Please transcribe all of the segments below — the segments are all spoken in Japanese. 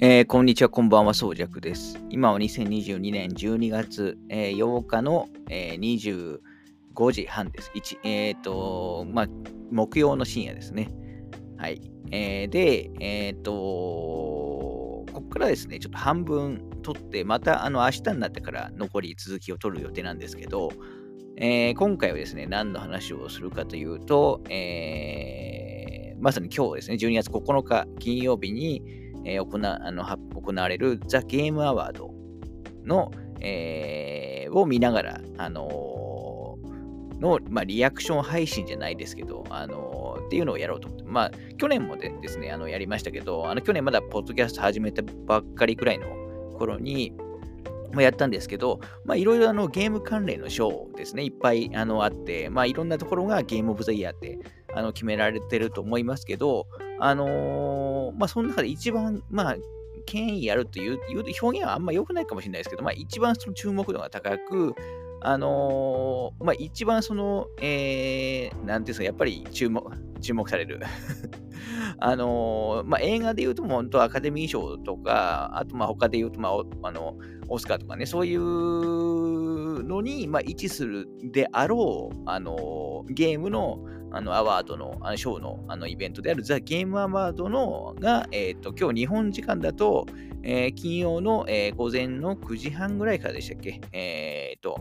えー、こんにちは、こんばんは、そうじゃくです。今は2022年12月、えー、8日の、えー、25時半です。えっ、ー、と、まあ、木曜の深夜ですね。はい。えー、で、えっ、と、ここからですね、ちょっと半分取って、また、あの、明日になってから残り続きを取る予定なんですけど、えー、今回はですね、何の話をするかというと、えー、まさに今日ですね、12月9日金曜日に、えー、行あの行われるザ・ゲームアワードの、えー、を見ながら、あのー、の、まあ、リアクション配信じゃないですけど、あのー、っていうのをやろうと思って、まあ、去年もでですね、あのやりましたけど、あの去年まだポッドキャスト始めたばっかりくらいの頃に、まあ、やったんですけど、まあ、いろいろあのゲーム関連の賞ですね、いっぱいあのあって、まあ、いろんなところがゲームオブザイヤーってあの決められてると思いますけど、あのー、まあ、その中で一番、まあ、権威あるという表現はあんま良くないかもしれないですけど、まあ、一番その注目度が高く、あのー、まあ、一番その、えー、なんていうんですか、やっぱり注目、注目される。あのー、まあ、映画で言うと、本当アカデミー賞とか、あと、ま、他で言うと、まあ、あの、オスカーとかね、そういうのに、ま、位置するであろう、あのゲームの、あのアワードの、あのショーのあのイベントであるザ・ゲームアワードのが、えっ、ー、と、今日日本時間だと、えー、金曜の、えー、午前の9時半ぐらいからでしたっけ？えっ、と、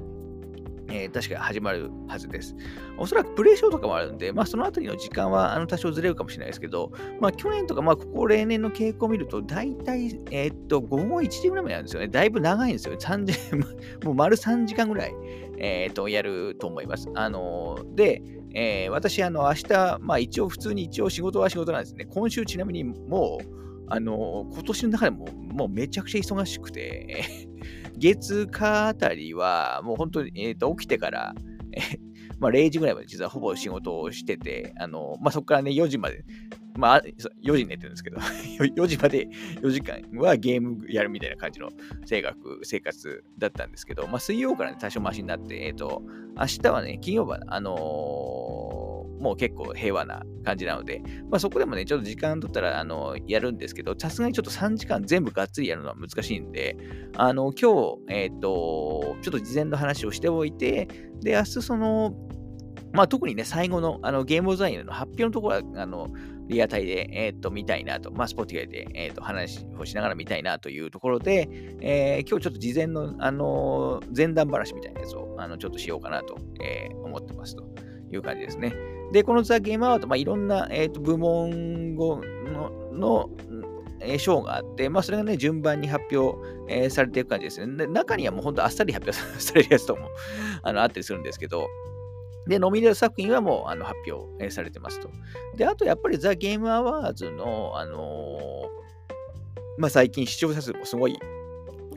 えー、確か始まるはずです。おそらくプレイショーとかもあるんで、まあ、そのあたりの時間はあの多少ずれるかもしれないですけど、まあ、去年とか、まあ、ここ例年の傾向を見ると、大体、えー、っと、午後1時ぐらいまでやるんですよね。だいぶ長いんですよ。3時 もう丸3時間ぐらい、えー、と、やると思います。あのー、で、えー、私、あの、明日、まあ一応普通に一応仕事は仕事なんですね。今週ちなみにもう、あの、今年の中でももうめちゃくちゃ忙しくて、月火あたりはもう本当に、えーと、起きてから、まあ、0時ぐらいまで実はほぼ仕事をしてて、あのまあ、そこからね、4時まで、まあ、4時に寝てるんですけど、4時まで4時間はゲームやるみたいな感じの生活生活だったんですけど、まあ、水曜からね、多少マシになって、えっ、ー、と、明日はね、金曜は、あのーもう結構平和な感じなので、まあ、そこでもね、ちょっと時間取ったら、あの、やるんですけど、さすがにちょっと3時間全部がっつりやるのは難しいんで、あの、今日、えっ、と、ちょっと事前の話をしておいて、で、明日その、まあ、特にね、最後のあのゲームデザインの発表のところは、あの、リアタイで、えっ、と、見たいなと、まあ、スポティファイで、えっ、と、話をしながら見たいなというところで、えー、今日ちょっと事前の、あの前段話みたいなやつを、あの、ちょっとしようかなと、え思ってますという感じですね。で、このザ・ゲームアワード、まあ、いろんな、えーと、部門のの、えー、賞があって、まあ、それがね、順番に発表、えー、されていく感じですね。で中にはもう本当あっさり発表されるやつともあのあったりするんですけど、で、ノミネート作品はもうあの発表、されてますと。で、あとやっぱりザ・ゲームアワーズの、あのまあ、最近視聴者数もすごい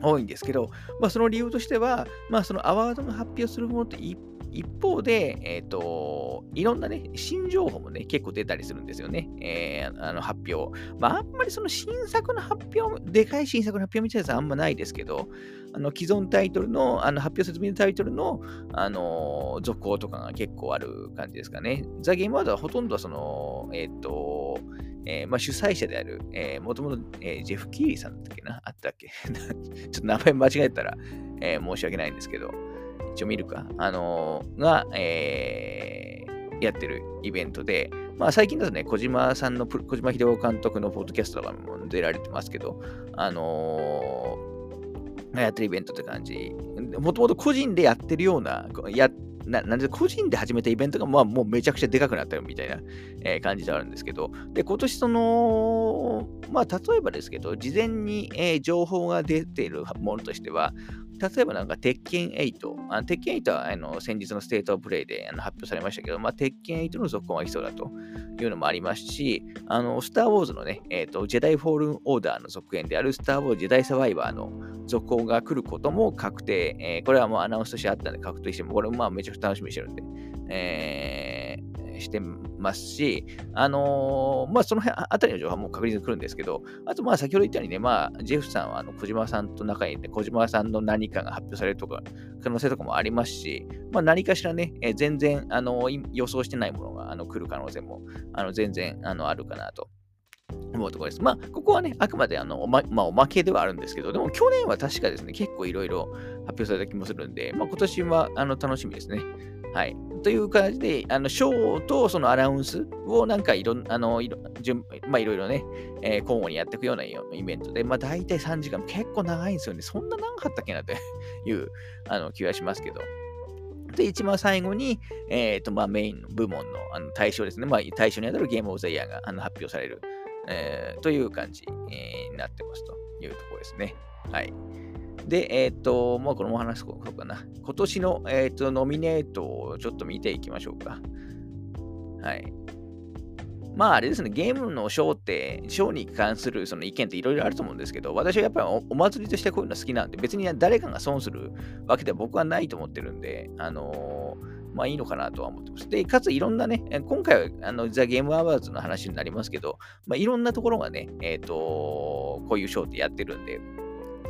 多いんですけど、まあ、その理由としては、まあ、そのアワードが発表するものって一方で、えっ、ー、と、いろんなね、新情報もね、結構出たりするんですよね。えー、あの発表。まあ、あんまりその新作の発表、でかい新作の発表みたいなやつはあんまないですけど、あの既存タイトルの、あの発表説明のタイトルの、あの続行とかが結構ある感じですかね。ザ・ゲームワードはほとんどその、えっ、ー、と、えー、まあ、主催者である、え、もともと、え、ジェフ・キーリーさんだったっけな？あったっけ？ちょっと名前間違えたら、え申し訳ないんですけど、一応見るか、あの、が、え、やってるイベントで、まあ最近だとね、小島さんの、小島秀夫監督のポッドキャストとかも出られてますけど、あの、やってるイベントって感じ。もともと個人でやってるような、やななんで個人で始めたイベントが、まあ、もうめちゃくちゃでかくなったよみたいな、えー、感じであるんですけど、で、今年その、まあ、例えばですけど、事前に、えー、情報が出ているものとしては、例えばなんか、鉄拳8。あ鉄拳8はあの先日のステートオブプレイであの発表されましたけど、まあ、鉄拳8の続報が必要だというのもありますし、あの、スター・ウォーズのね、えっ、ー、と、ジェダイ・フォールン・オーダーの続編であるスター・ウォーズ・ジェダイ・サバイバーの続報が来ることも確定。えー、これはもうアナウンスとしてあったんで確定しても、これもまあめちゃくちゃ楽しみにしてるんで、えー、してますし、あのー、まあ、その辺あたりの情報はもう確実に来るんですけど、あと、まあ、先ほど言ったようにね、まあ、ジェフさんはあの小島さんと仲いいんで、小島さんの何かが発表されるとか、可能性とかもありますし、まあ、何かしらね、えー、全然、あのー、予想してないものがあの来る可能性も、あの全然あのあるかなと思うところです。まあ、ここはね、あくまであのおま,、まあ、おまけではあるんですけど、でも去年は確かですね、結構いろいろ発表された気もするんで、まあ、今年はあの楽しみですね。はい。という感じで、あの、ショーとそのアナウンスをなんかいろ、あの、いろ、順まあいろいろね、えー、交互にやっていくようなイベントで、まあ大体3時間、結構長いんですよね。そんな長かったっけなと いうあの気がしますけど。で、一番最後に、え、ー、と、まあメイン部門のあの対象ですね。まあ対象にあたるゲームオブザイヤーがあの発表される、えー、という感じ、になってますというところですね。はい。で、えっ、と、もうこのお話しこうかな。今年の、えーと、ノミネートをちょっと見ていきましょうか。はい。まああれですね、ゲームのショーって、ショーに関するその意見っていろいろあると思うんですけど、私はやっぱりお祭りとしてこういうの好きなんで、別に誰かが損するわけでは僕はないと思ってるんで、あのー、まあいいのかなとは思ってます。で、かついろんなね、今回はあのザ・ゲームアワーズの話になりますけど、まあいろんなところがね、えっ、ー、とこういうショーってやってるんで、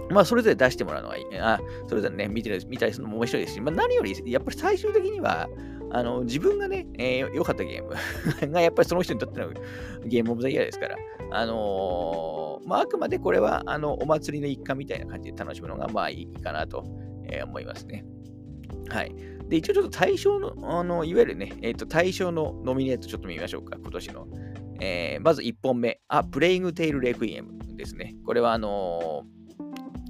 まあ、それぞれ出してもらうのはいい。あそれぞれね、見てる見たりするのも面白いですし、まあ、何より、やっぱり最終的には、あの自分がね、えー、良かったゲーム がやっぱりその人にとってのゲームオブザイヤーですから、あのー、まあ、あくまでこれはあのお祭りの一環みたいな感じで楽しむのがまあいいかなと、えー、思いますね。はい。で、一応ちょっと対象の、あのいわゆるね、えっ、ー、と、対象のノミネートちょっと見ましょうか、今年の。え、まず1本目、あ、プレイングテイルレクイエムですね。これはあのー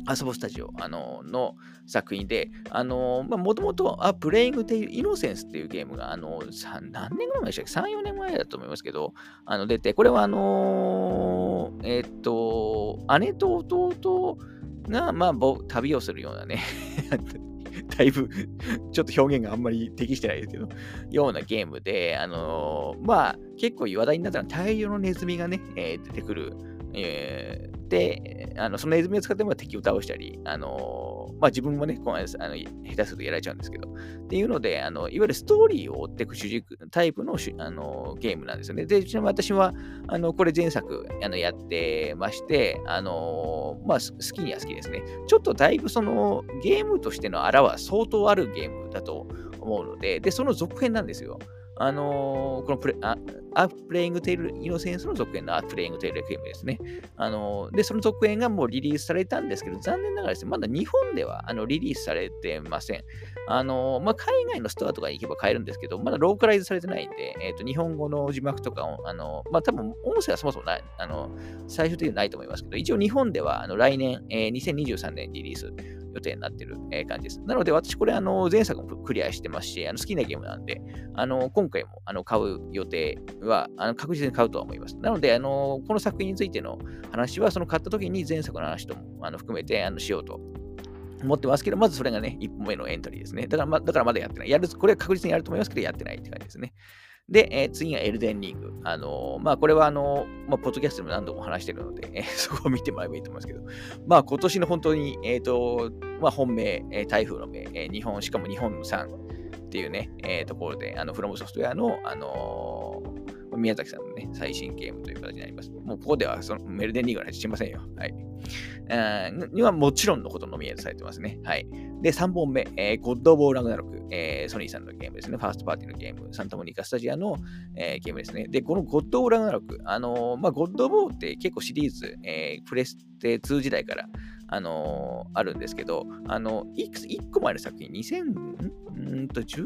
遊ぼスタジオあのの作品で、あのまあもともと、あ、プレイングテイルイノセンスっていうゲームが、あの何年ぐらい前でしたっけ ?3、4年前だと思いますけど、あの出て、これはあの、え、っと、姉と弟が、まあ、旅をするようなね だいぶちょっと表現があんまり適してないですけど、ようなゲームで、あの、まあ、結構話題になったのは大量のネズミがね、え、出てくる、えー、で、あのそのネズミを使っても敵を倒したり、あのまあ、自分もね、あの下手するとやられちゃうんですけど、っていうので、あのいわゆるストーリーを追っていく主軸タイプのあのゲームなんですよね。で、ちなみに私は、あのこれ前作あのやってまして、あのまあ、好きには好きですね。ちょっとだいぶそのゲームとしてのあらは相当あるゲームだと思うので、で、その続編なんですよ。あのー、このプレあアプレイグテイルイノセンスの続編のアプレイグテイルレクイエムですね。あのー、で、その続編がもうリリースされたんですけど、残念ながらですね、まだ日本ではあのリリースされてません。あのー、まあ、海外のストアとかに行けば買えるんですけど、まだローカライズされてないんで、えっ、と、日本語の字幕とかを、あのまあ、多分音声はそもそもない、あの最終的にはないと思いますけど、一応日本ではあの来年、えー、2023年リリース予定になってる、感じです。なので、私、これ、あの、前作もクリアしてますし、あの好きなゲームなんで、あの、今回もあの買う予定は、あの確実に買うとは思います。なので、あの、この作品についての話は、その買った時に前作の話ともあの含めてあのしようと思ってますけど、まずそれがね、1本目のエントリーですね。だからまだからまだやってない。やる、これは確実にやると思いますけど、やってないって感じですね。で、えー、次がエルデンリング。あのー、まあ、これは、あのー、まあ、ポッドキャストでも何度も話してるので、え そこを見てもらえばいいと思いますけど、まあ、今年の本当に、えっ、と、まあ、本命、え台風の目、え日本、しかも日本産っていうね、えところで、あの、フロムソフトウェアの、あの宮崎さんのね、最新ゲームという形になります。もうここではそのメルデンリーグの話しませんよ。はい。にはもちろんのことノミネートされてますね。はい。で、3本目、えー、ゴッド・オブ・ラグナロク、えー、ソニーさんのゲームですね。ファーストパーティーのゲーム、サンタモニカ・スタジアの、えー、ゲームですね。で、このゴッド・オブ・ラグナロク、あのー、まあ、ゴッド・オブ・って結構シリーズ、えー、プレステ2時代から、あのー、あるんですけど、あの、いく、1個前の作品、2000、ん？と、18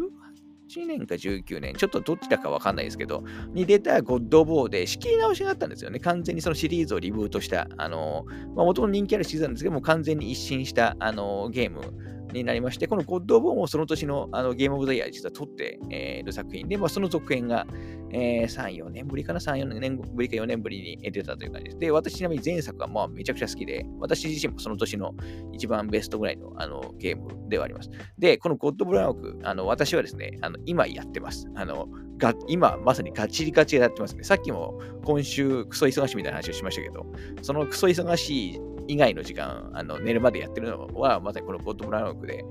18年か19年、ちょっとどっちだかわかんないですけど、に出たゴッド・ボーで仕切り直しがあったんですよね。完全にそのシリーズをリブートした、あの、まあ、元々人気あるシリーズなんですけども、完全に一新した、あの、ゲームになりまして、このゴッド・オブ・もその年のあのゲーム・オブ・ザ・イヤー実は撮ってい、えー、る作品で、まあ、その続編が、えー、3、4年ぶりかな ?3、4年ぶりか4年ぶりに出たという感じです。で、私ちなみに前作はまあめちゃくちゃ好きで、私自身もその年の一番ベストぐらいのあのゲームではあります。で、このゴッド・ブラウク、あの私はですね、あの今やってます。あのが今まさにガチリガチでやってますね。さっきも今週クソ忙しいみたいな話をしましたけど、そのクソ忙しい以外の時間、あの寝るまでやってるのはまさにこのゴッド・ブラウクで、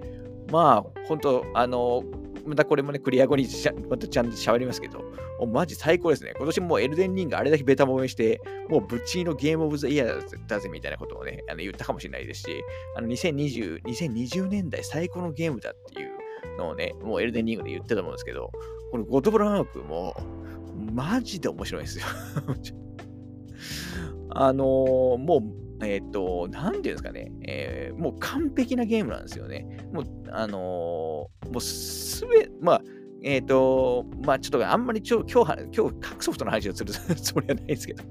まあ、本当あの、またこれもね、クリア後にまたちゃんと喋りますけど、もうマジ最高ですね。今年もエルデンリングあれだけベタもめして、もうぶっちのゲームオブザイヤーだぜみたいなことをね、あの言ったかもしれないですし、あの2020、2020年代最高のゲームだっていうのをね、もうエルデンリングで言ってたと思うんですけど、このゴトブラマークも、マジで面白いですよ。あのー、もう、えっ、と、なんていうんですかね、えー、もう完璧なゲームなんですよね。もう、あのもうすべ、まあ、えっ、ー、と、まあちょっとあんまり今日、今日、今日各ソフトの話をする つもりはないですけど、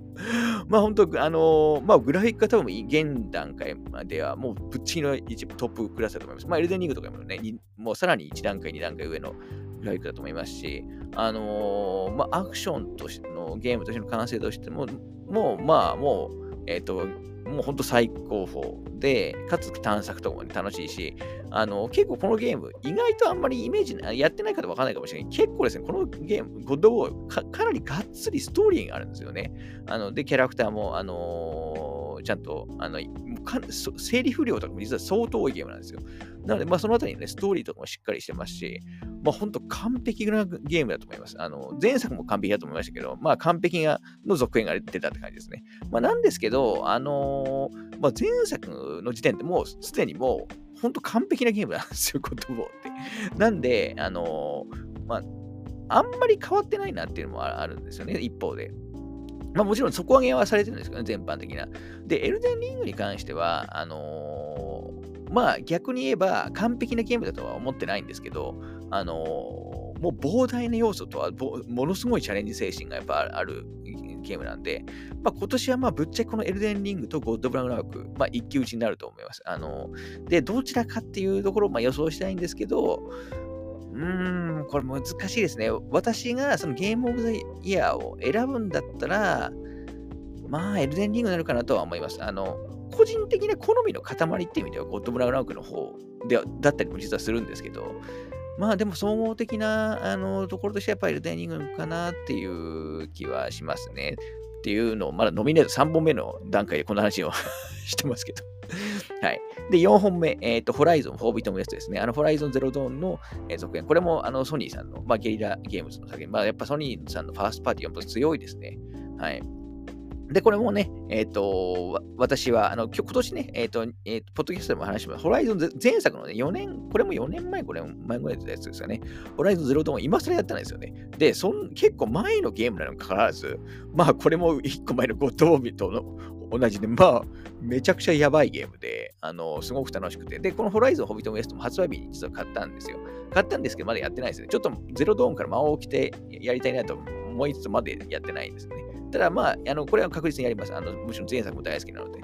まあ本当、あのー、まあグラフィックが多分現段階まではもうぶっちぎりの一部トップクラスだと思います。まあエルデンリングとかもね、もうさらに1段階、2段階上のグラフィックだと思いますし、あのー、まあアクションとしてのゲームとしての完成としても、もうまあもう、えっ、と、もうほんと最高峰で、かつ探索とかも、ね、楽しいし、あの、結構このゲーム、意外とあんまりイメージ、やってない方わかんないかもしれない結構ですね、このゲーム、ゴッドボーかかなりがっつりストーリーがあるんですよね。あの、で、キャラクターも、あのー、ちゃんと、あの、か整理不良とかも実は相当多いゲームなんですよ。なので、まあ、そのあたりにね、ストーリーとかもしっかりしてますし、まあ、本当完璧なゲームだと思います。あの、前作も完璧だと思いましたけど、まあ、完璧なの続編が出たって感じですね。まあ、なんですけど、あのー、まあ、前作の時点でもうすでにもう、本当完璧なゲームなんですよ、コットボーって。なんで、あのー、まあ、あんまり変わってないなっていうのもあるんですよね、一方で。まあもちろん底上げはされてるんですけどね、全般的な。で、エルデンリングに関しては、あのー、まあ逆に言えば完璧なゲームだとは思ってないんですけど、あのー、もう膨大な要素とはものすごいチャレンジ精神がやっぱあるゲームなんで、まあ、今年はまあぶっちゃけこのエルデンリングとゴッドブラウンラーク、まあ、一騎打ちになると思います。あのー、で、どちらかっていうところをまあ予想したいんですけど、うーん、これ難しいですね。私がそのゲームオブザイヤーを選ぶんだったら、まあ、エルデンリングになるかなとは思います。あの、個人的な好みの塊っていう意味では、ゴッドブラウンラウクの方でだったりも実はするんですけど、まあでも総合的なあのところとしてやっぱりエルデンリングかなっていう気はしますね。っていうのを、まだノミネート3本目の段階でこの話を してますけどはい。で、4本目、えっ、ー、と、ホライゾン、フォービートムやつですね。あの、ホライゾンゼロドーンの、えー、続編。これも、あの、ソニーさんの、まあ、ゲリラゲームズの作品。まあ、やっぱソニーさんのファーストパーティーは強いですね。はい。で、これもね、えっ、ー、と、私は、あの、今年ね、えっ、ー、と、えー、ポッドキャストでも話します。ホライゾン前作のね、4年、これも4年前、5年前ぐらいのやつですよね。ホライゾンゼロドーン今更やったんですよね。で、そん結構前のゲームなのにかかわらず、まあ、これも1個前のゴッドウォービとの同じで、まあ、めちゃくちゃやばいゲームで、あの、すごく楽しくて。で、このホライゾンホビットウエストも発売日に実は買ったんですよ。買ったんですけど、まだやってないですね。ちょっとゼロドーンから魔王を着てやりたいなと思いつつ、までやってないんですね。ただまあ、あのこれは確実にやります。あのむしろ前作も大好きなので。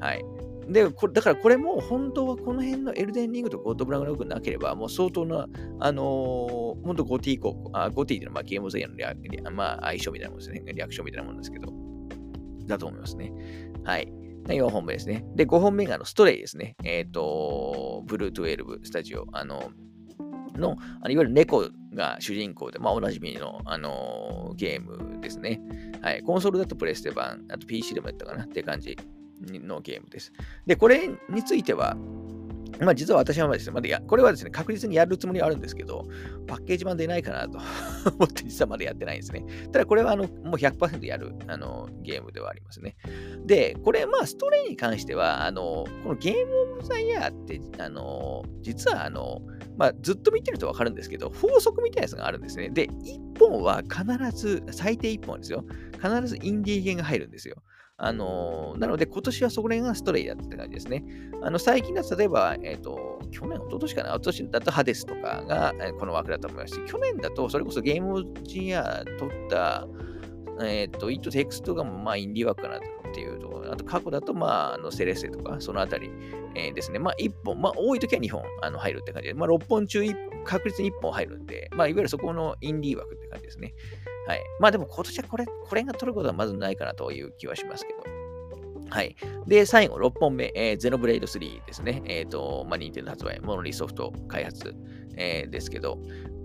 はい。で、これだからこれも本当はこの辺のエルデンリングとゴッドブラウンロークなければ、もう相当な、あのー、本当ゴティ高校、あゴティっていうのはまあゲームゼイのリア、まあ、相性みたいなものですね。リアクションみたいなものですけど、だと思いますね。はい。4本目ですね。で、5本目があのストレイですね。えっ、ー、と、ブルー12スタジオ。あの、の、あのいわゆる猫が主人公で、まあ、おなじみの、あのー、ゲームですね。はい。コンソールだとプレステ版、あと PC でもやったかなって感じのゲームです。で、これについては、まあ実は私はですね、まだや、これはですね、確実にやるつもりはあるんですけど、パッケージ版出ないかなと 思って実はまだやってないんですね。ただこれはあの、もう100%やるあのゲームではありますね。で、これまあストレイに関しては、あの、このゲームオブザイヤーって、あの、実はあの、まあ、ずっと見てるとわかるんですけど、法則みたいなやつがあるんですね。で、1本は必ず、最低1本ですよ。必ずインディーゲンが入るんですよ。あのー、なので、今年はそれがストレイだって感じですね。あの、最近だと、例えば、えっ、ー、と、去年、一昨年かな、一昨年だとハデスとかが、この枠だと思いますし、去年だと、それこそゲームオブジア取った、えっ、ー、と、イットテクストが、まあ、インディー枠かなっていうところ、あと過去だと、まあ、あのセレッセとか、そのあたり、え、ですね。まあ、1本、まあ、多い時は2本あの入るって感じで、まあ、6本中確実に1本入るんで、まあ、いわゆるそこのインディー枠って感じですね。はい。まあ、でも今年はこれ、これが取ることはまずないかなという気はしますけど。はい。で、最後、6本目、えー、ゼノブレイド3ですね。えっ、ー、と、まあ、ニンテンド発売、モノリーソフト開発、えー、ですけど、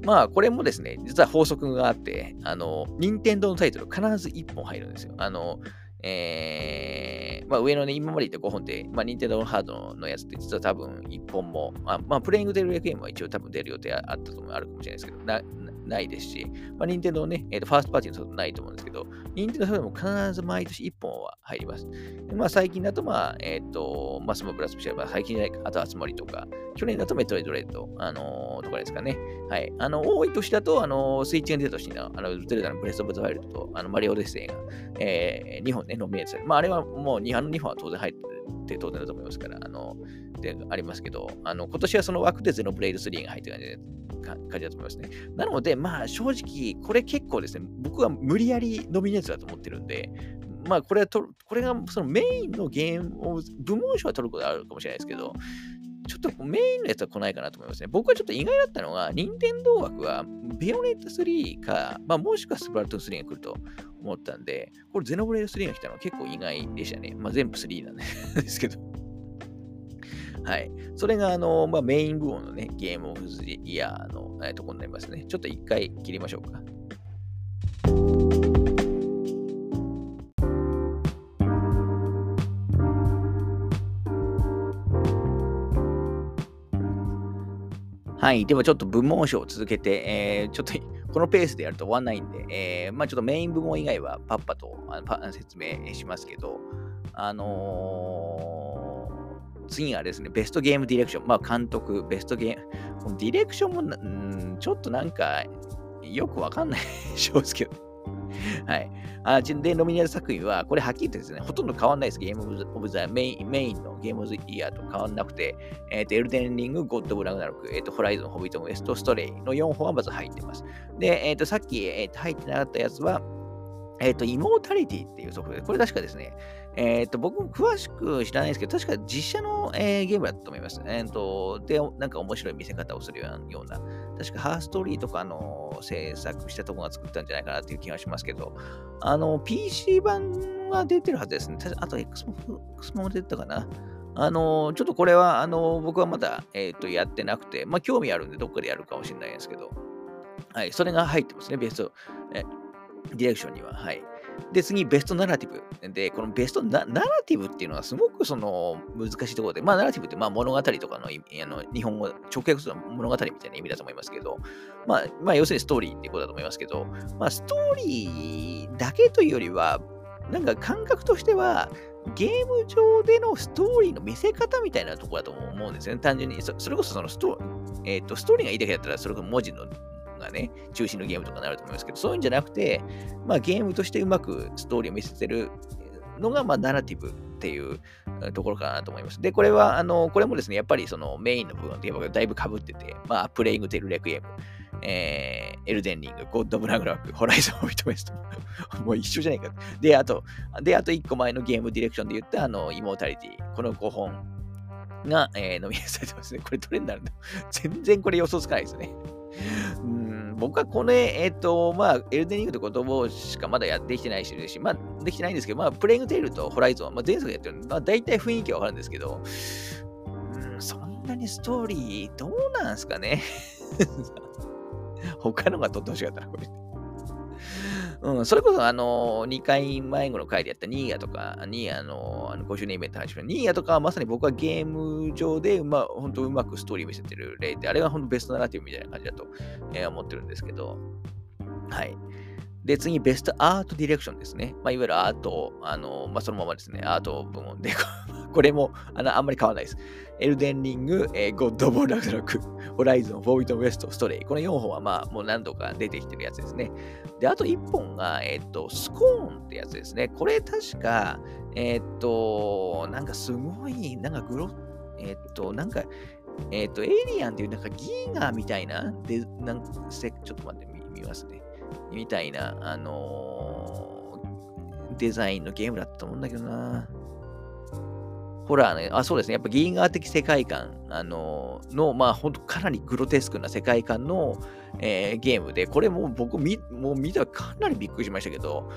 まあ、これもですね、実は法則があって、あの、任天堂のタイトル必ず1本入るんですよ。あの、えー、まあ、上のね、今まで言った5本で、まあ、任天堂のハードのやつって実は多分1本も、あまあ、プレイングデルレクエムは一応多分出る予定あったともあるかもしれないですけど、なないですし、まあ、任天堂ね、えーと、ファーストパーティーのソフトないと思うんですけど、任天堂ソフトも必ず毎年1本は入ります。まあ、最近だと、まあ、えっ、ー、と、まあ、スマブラスペシャル、まあ、最近じゃないか、あと、あつ森とか、去年だとメトロイドレッド、あのー、とかですかね。はい。あの、多い年だと、あのー、スイッチが出た年の、あの、ゼルダのブレスオブザワイルドと、あの、マリオデッセイが、えー、2本ね、ノミネートされ。まあ、あれはもう2本の2本は当然入って当然だと思いますから、あの、でありますけど、あの、今年はその枠でゼノブレイド3が入ってる感じ、だと思いますね。なので、まあ、正直、これ結構ですね、僕は無理やりノミネートだと思ってるんで、まあ、これはと、これがそのメインのゲームを、部門賞は取ることあるかもしれないですけど、ちょっとメインのやつは来ないかなと思いますね。僕はちょっと意外だったのが、任天堂枠は、ベヨネット3か、まあ、もしくはスプラトゥーン3が来ると思ったんで、これゼノブレイド3が来たのは結構意外でしたね。まあ、全部3なんですけど。はい。それが、あの、まあ、メイン部門のね、ゲームオブズイヤーの、えー、とこになりますね。ちょっと一回切りましょうか。はい。ではちょっと部門賞を続けて、えー、ちょっとこのペースでやると終わんないんで、えー、まあちょっとメイン部門以外はパッパとあのパ説明しますけど、あのー、次がですね、ベストゲームディレクション。まあ監督、ベストゲーム。このディレクションもんちょっとなんかよくわかんない 正直。はい。あで、ノミネート作品は、これはっきり言ってですね、ほとんど変わんないです。ゲームオブザメインメインのゲームオブザイヤーと変わんなくて、えっ、ー、と、エルデンリング、ゴッド・ブラグナロク、えっ、ー、と、ホライゾン、ホビート・ウエスト、ストレイの4本はまず入ってます。で、えっ、ー、と、さっき、えー、と入ってなかったやつは、えっ、と、イモータリティっていうソフトで、これ確かですね、えっ、と、僕も詳しく知らないですけど、確か実写の、えー、ゲームだったと思います。えっ、と、で、なんか面白い見せ方をするような、確かハーストリーとかの制作したとこが作ったんじゃないかなっていう気がしますけど、あの、PC 版は出てるはずですね。あと X も、X も出てたかな。あの、ちょっとこれは、あの、僕はまだ、えっ、と、やってなくて、まあ、興味あるんで、どっかでやるかもしれないですけど、はい、それが入ってますね、ベスト、えディレクションには。はい。で、次、ベストナラティブ。で、このベストナラティブっていうのはすごくその難しいところで、まあ、ナラティブってまあ物語とかのあの日本語、直訳する物語みたいな意味だと思いますけど、まあ、まあ、要するにストーリーってことだと思いますけど、まあ、ストーリーだけというよりは、なんか感覚としては、ゲーム上でのストーリーの見せ方みたいなところだと思うんですよね。単純に。それこそそのスト,、えーと、ストーリーがいいだけだったら、それこそ文字のがね、中心のゲームとかになると思いますけど、そういうんじゃなくて、まあ、ゲームとしてうまくストーリーを見せてるのが、まあ、ナラティブっていうところかなと思います。で、これは、あの、これもですね、やっぱりそのメインの部分ってだいぶ被ってて、まあ、プレイングテルレクイエム、えー、エルデンリング、ゴッド・ブラグラック、ホライゾン・オビトメスト。もう一緒じゃないか。で、あと、で、あと1個前のゲームディレクションで言った、あの、イモータリティ。この5本が、えー、ノミネートされてますね。これどれになるんだ？全然これ予想つかないですね。僕はこれ、えっ、ー、と、まあ、エルデンリングって言葉しかまだやってきてないし、まあ、できてないんですけど、まあ、プレイングテールとホライゾン、まあ、前作やってるんで、まあ、大体雰囲気はわかるんですけど、うん、そんなにストーリー、どうなんすかね 他のが撮ってほしかったな、これ。うん、それこそ、あの、2回前後の回でやったニーヤとか、ニーヤのあの5周年イベント始めたニーヤとかはまさに僕はゲーム上で、まあ、本当うまくストーリー見せてる例で、あれが本当ベストナラティブみたいな感じだと、えー、思ってるんですけど、はい。で、次、ベストアートディレクションですね。まあ、いわゆるアート、あの、まあ、そのままですね、アート部門で、これもあのあんまり変わらないです。エルデンリング、えー、ゴッド・ボー・ラグラク、ホライゾン、フォービト・ウエスト、ストレイ。この4本はまあもう何度か出てきてるやつですね。で、あと1本が、えっ、ー、と、スコーンってやつですね。これ確か、えっ、ー、と、なんかすごい、なんかグロ、えっ、と、なんか、えっ、と、エイリアンっていうなんかギーガーみたいな、で、なんか、ちょっと待って、見ますね。みたいな、あのデザインのゲームだったと思うんだけどな。ホラーね、あ、そうですね。やっぱギーガー的世界観、あのー、の、まあ、ほんとかなりグロテスクな世界観の、えー、ゲームで、これも僕み、もう見たらかなりびっくりしましたけど、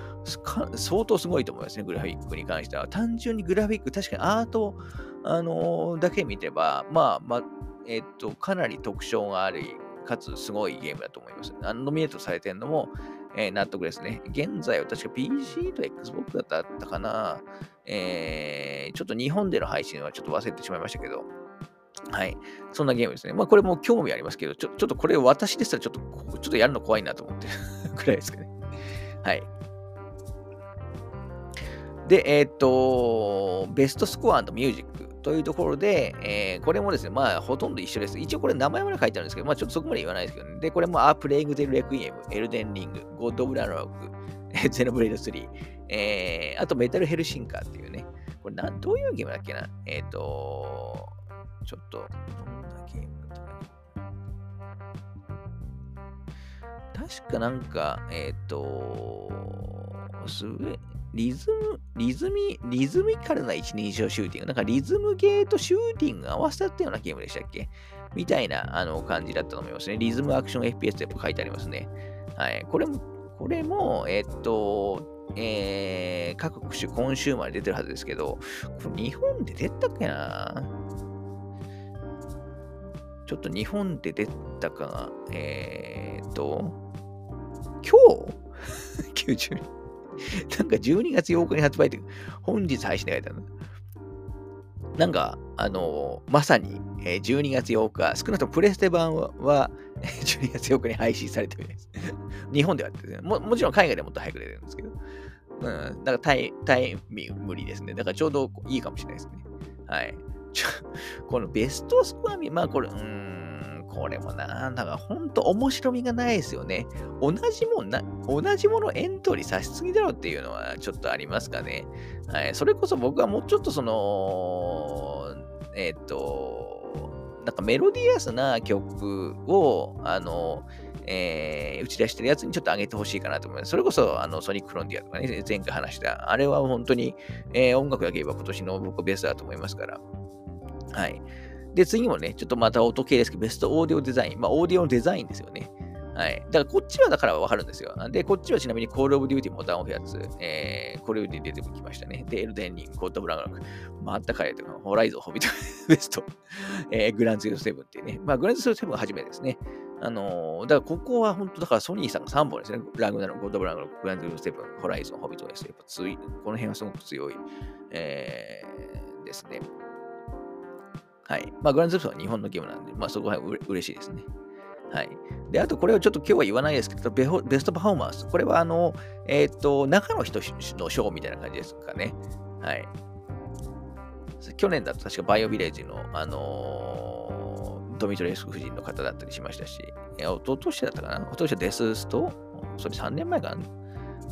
相当すごいと思いますね、グラフィックに関しては。単純にグラフィック、確かにアート、あのー、だけ見てば、まあ、まあ、えっと、かなり特徴があり、かつすごいゲームだと思います。あのノミネートされてるのも、えー、納得ですね。現在は確か PC と Xbox だったかな。えー、ちょっと日本での配信はちょっと忘れてしまいましたけど、はい。そんなゲームですね。まあ、これも興味ありますけど、ちょちょっとこれ私でしたらちょっと、ちょっとやるの怖いなと思ってる くらいですけどね。はい。で、えっ、と、ベストスコアミュージックというところで、えー、これもですね、まあ、ほとんど一緒です。一応これ名前まで書いてあるんですけど、まあ、ちょっとそこまで言わないですけどね。で、これも、アープレイグ・テイル・レクイエム、エルデン・リング、ゴッド・オブ・ウォー・ラグナロク、ゼノブレイド3、えー、あと、メタル・ヘルシンカーっていうね、これな、どういうゲームだっけな？えっ、ー、と、ちょっと、どんなゲームだったかな確かなんか、えっ、ー、と、すげリズム、リズミ、リズミカルな一人称シューティング。なんかリズムゲーとシューティング合わせたったようなゲームでしたっけ？みたいなあの感じだったと思いますね。リズムアクション FPS ってやっぱ書いてありますね。はい。これも、これも、えっと、えー、各種今週まで出てるはずですけど、これ日本で出たっけな？ちょっと日本で出たかが、えー、っと、今日 ?90 なんか12月8日に発売って本日配信で書いてあるなんか、あのー、まさに、えー、12月8日、少なくともプレステ版は12 月8日に配信されてるみたいです。日本ではですねも、もちろん海外でもっと早く出てるんですけど、うん、だからタイタイミング無理ですね。だからちょうどいいかもしれないですね。はい。ちょこのベストスコアミ、まあこれ、うん、これもな、だから本当面白みがないですよね。同じもんな、同じものエントリーさしすぎだろっていうのはちょっとありますかね。はい。それこそ僕はもうちょっとその、えっ、ー、と、なんかメロディアスな曲を、あの、えー、打ち出してるやつにちょっと上げてほしいかなと思います。それこそ、あの、ソニック・フロンディアとかね、前回話した、あれは本当に、えー、音楽だけ言えば今年の僕ベースだと思いますから。はい。で、次もね、ちょっとまた音系ですけど、ベストオーディオデザイン。まあ、オーディオのデザインですよね。はい。だからこっちはだからわかるんですよ。で、こっちはちなみに Call of Duty ボタンを押すやつ、えー、Call of Duty 出てきましたね。で、エルデンリング、コッドブラウングラック、また彼とか、ホライゾン、ホビット、ベスト、えー、グランツー7っていうね。まあ、グランツー7は初めてですね。あのー、だからここは本当、だからソニーさんが3本ですね。ラグナロ、ゴッドブラングラック、グランツー7、ホライゾン、ホビットです。やっぱ強い、この辺はすごく強い、えー、ですね。はい。まあ、グランズープは日本のゲームなんで、まあ、そこはう嬉しいですね。はい。で、あと、これをちょっと今日は言わないですけど、ベベストパフォーマンス。これは、あの、えっ、ー、と、中の人の賞みたいな感じですかね。はい。去年だと確かバイオビレッジの、あのー、ドミトレスク夫人の方だったりしましたし、いやおととしだったかなおととしはデスストそれ3年前かな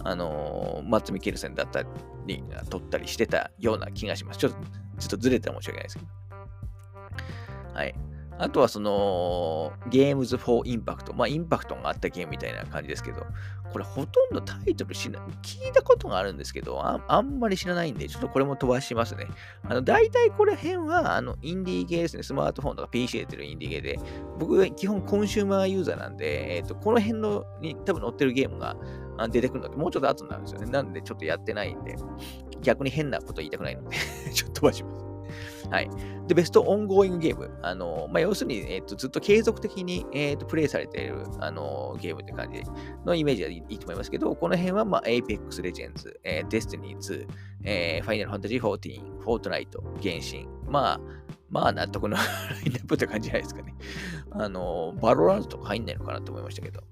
あのー、マッツ・ミケルセンだったりが、取ったりしてたような気がします。ちょっと、ちょっとずれたら申し訳ないですけど。はい。あとはその、ゲームズ・フォー・インパクト。まあ、インパクトがあったゲームみたいな感じですけど、これほとんどタイトル知らない聞いたことがあるんですけどあ、あんまり知らないんで、ちょっとこれも飛ばしますね。あの、大体これ辺は、あの、インディーゲーですね。スマートフォンとか PC で出てるインディーゲーで、僕基本コンシューマーユーザーなんで、えっ、ー、と、この辺のに多分載ってるゲームが出てくるのってもうちょっと後になるんですよね。なんでちょっとやってないんで、逆に変なこと言いたくないので ちょっと飛ばします。はい。で、ベストオンゴーイングゲーム。あの、まあ、要するに、えっ、ー、と、ずっと継続的に、えっ、ー、と、プレイされている、あの、ゲームって感じのイメージはいいと思いますけど、この辺は、まあ、Apex Legends、えー、Destiny 2、えー、Final Fantasy 14、Fortnite、原神。まあ、まあ、納得の ラインナップって感じじゃないですかね。あの、バロラントとか入んないのかなと思いましたけど。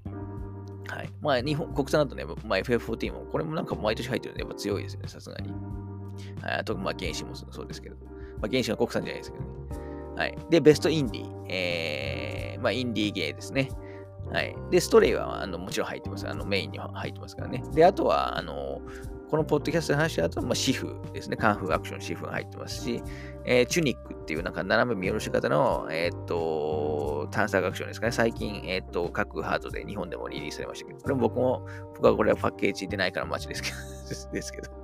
はい。まあ、日本、国産だとね、まあ、FF14 も、これもなんか毎年入ってるんで、やっぱ強いですよね、さすがに。はい。あと、まあ、原神もそうですけど。まあ、原神は国産じゃないですけどね。はい。で、ベストインディー。えー、まあ、インディーゲーですね。はい。で、ストレイはあのもちろん入ってます。あのメインには入ってますからね。で、あとは、あの、このポッドキャストの話だと、まあ、シフですね。カンフーアクションシフが入ってますし、えー、チュニックっていうなんか斜め見下ろし方の、えー、っと、探索アクションですかね。最近、えー、っと、各ハードで日本でもリリースされましたけど、これも僕も、僕はこれはパッケージでないから待ちですけど、ですけど。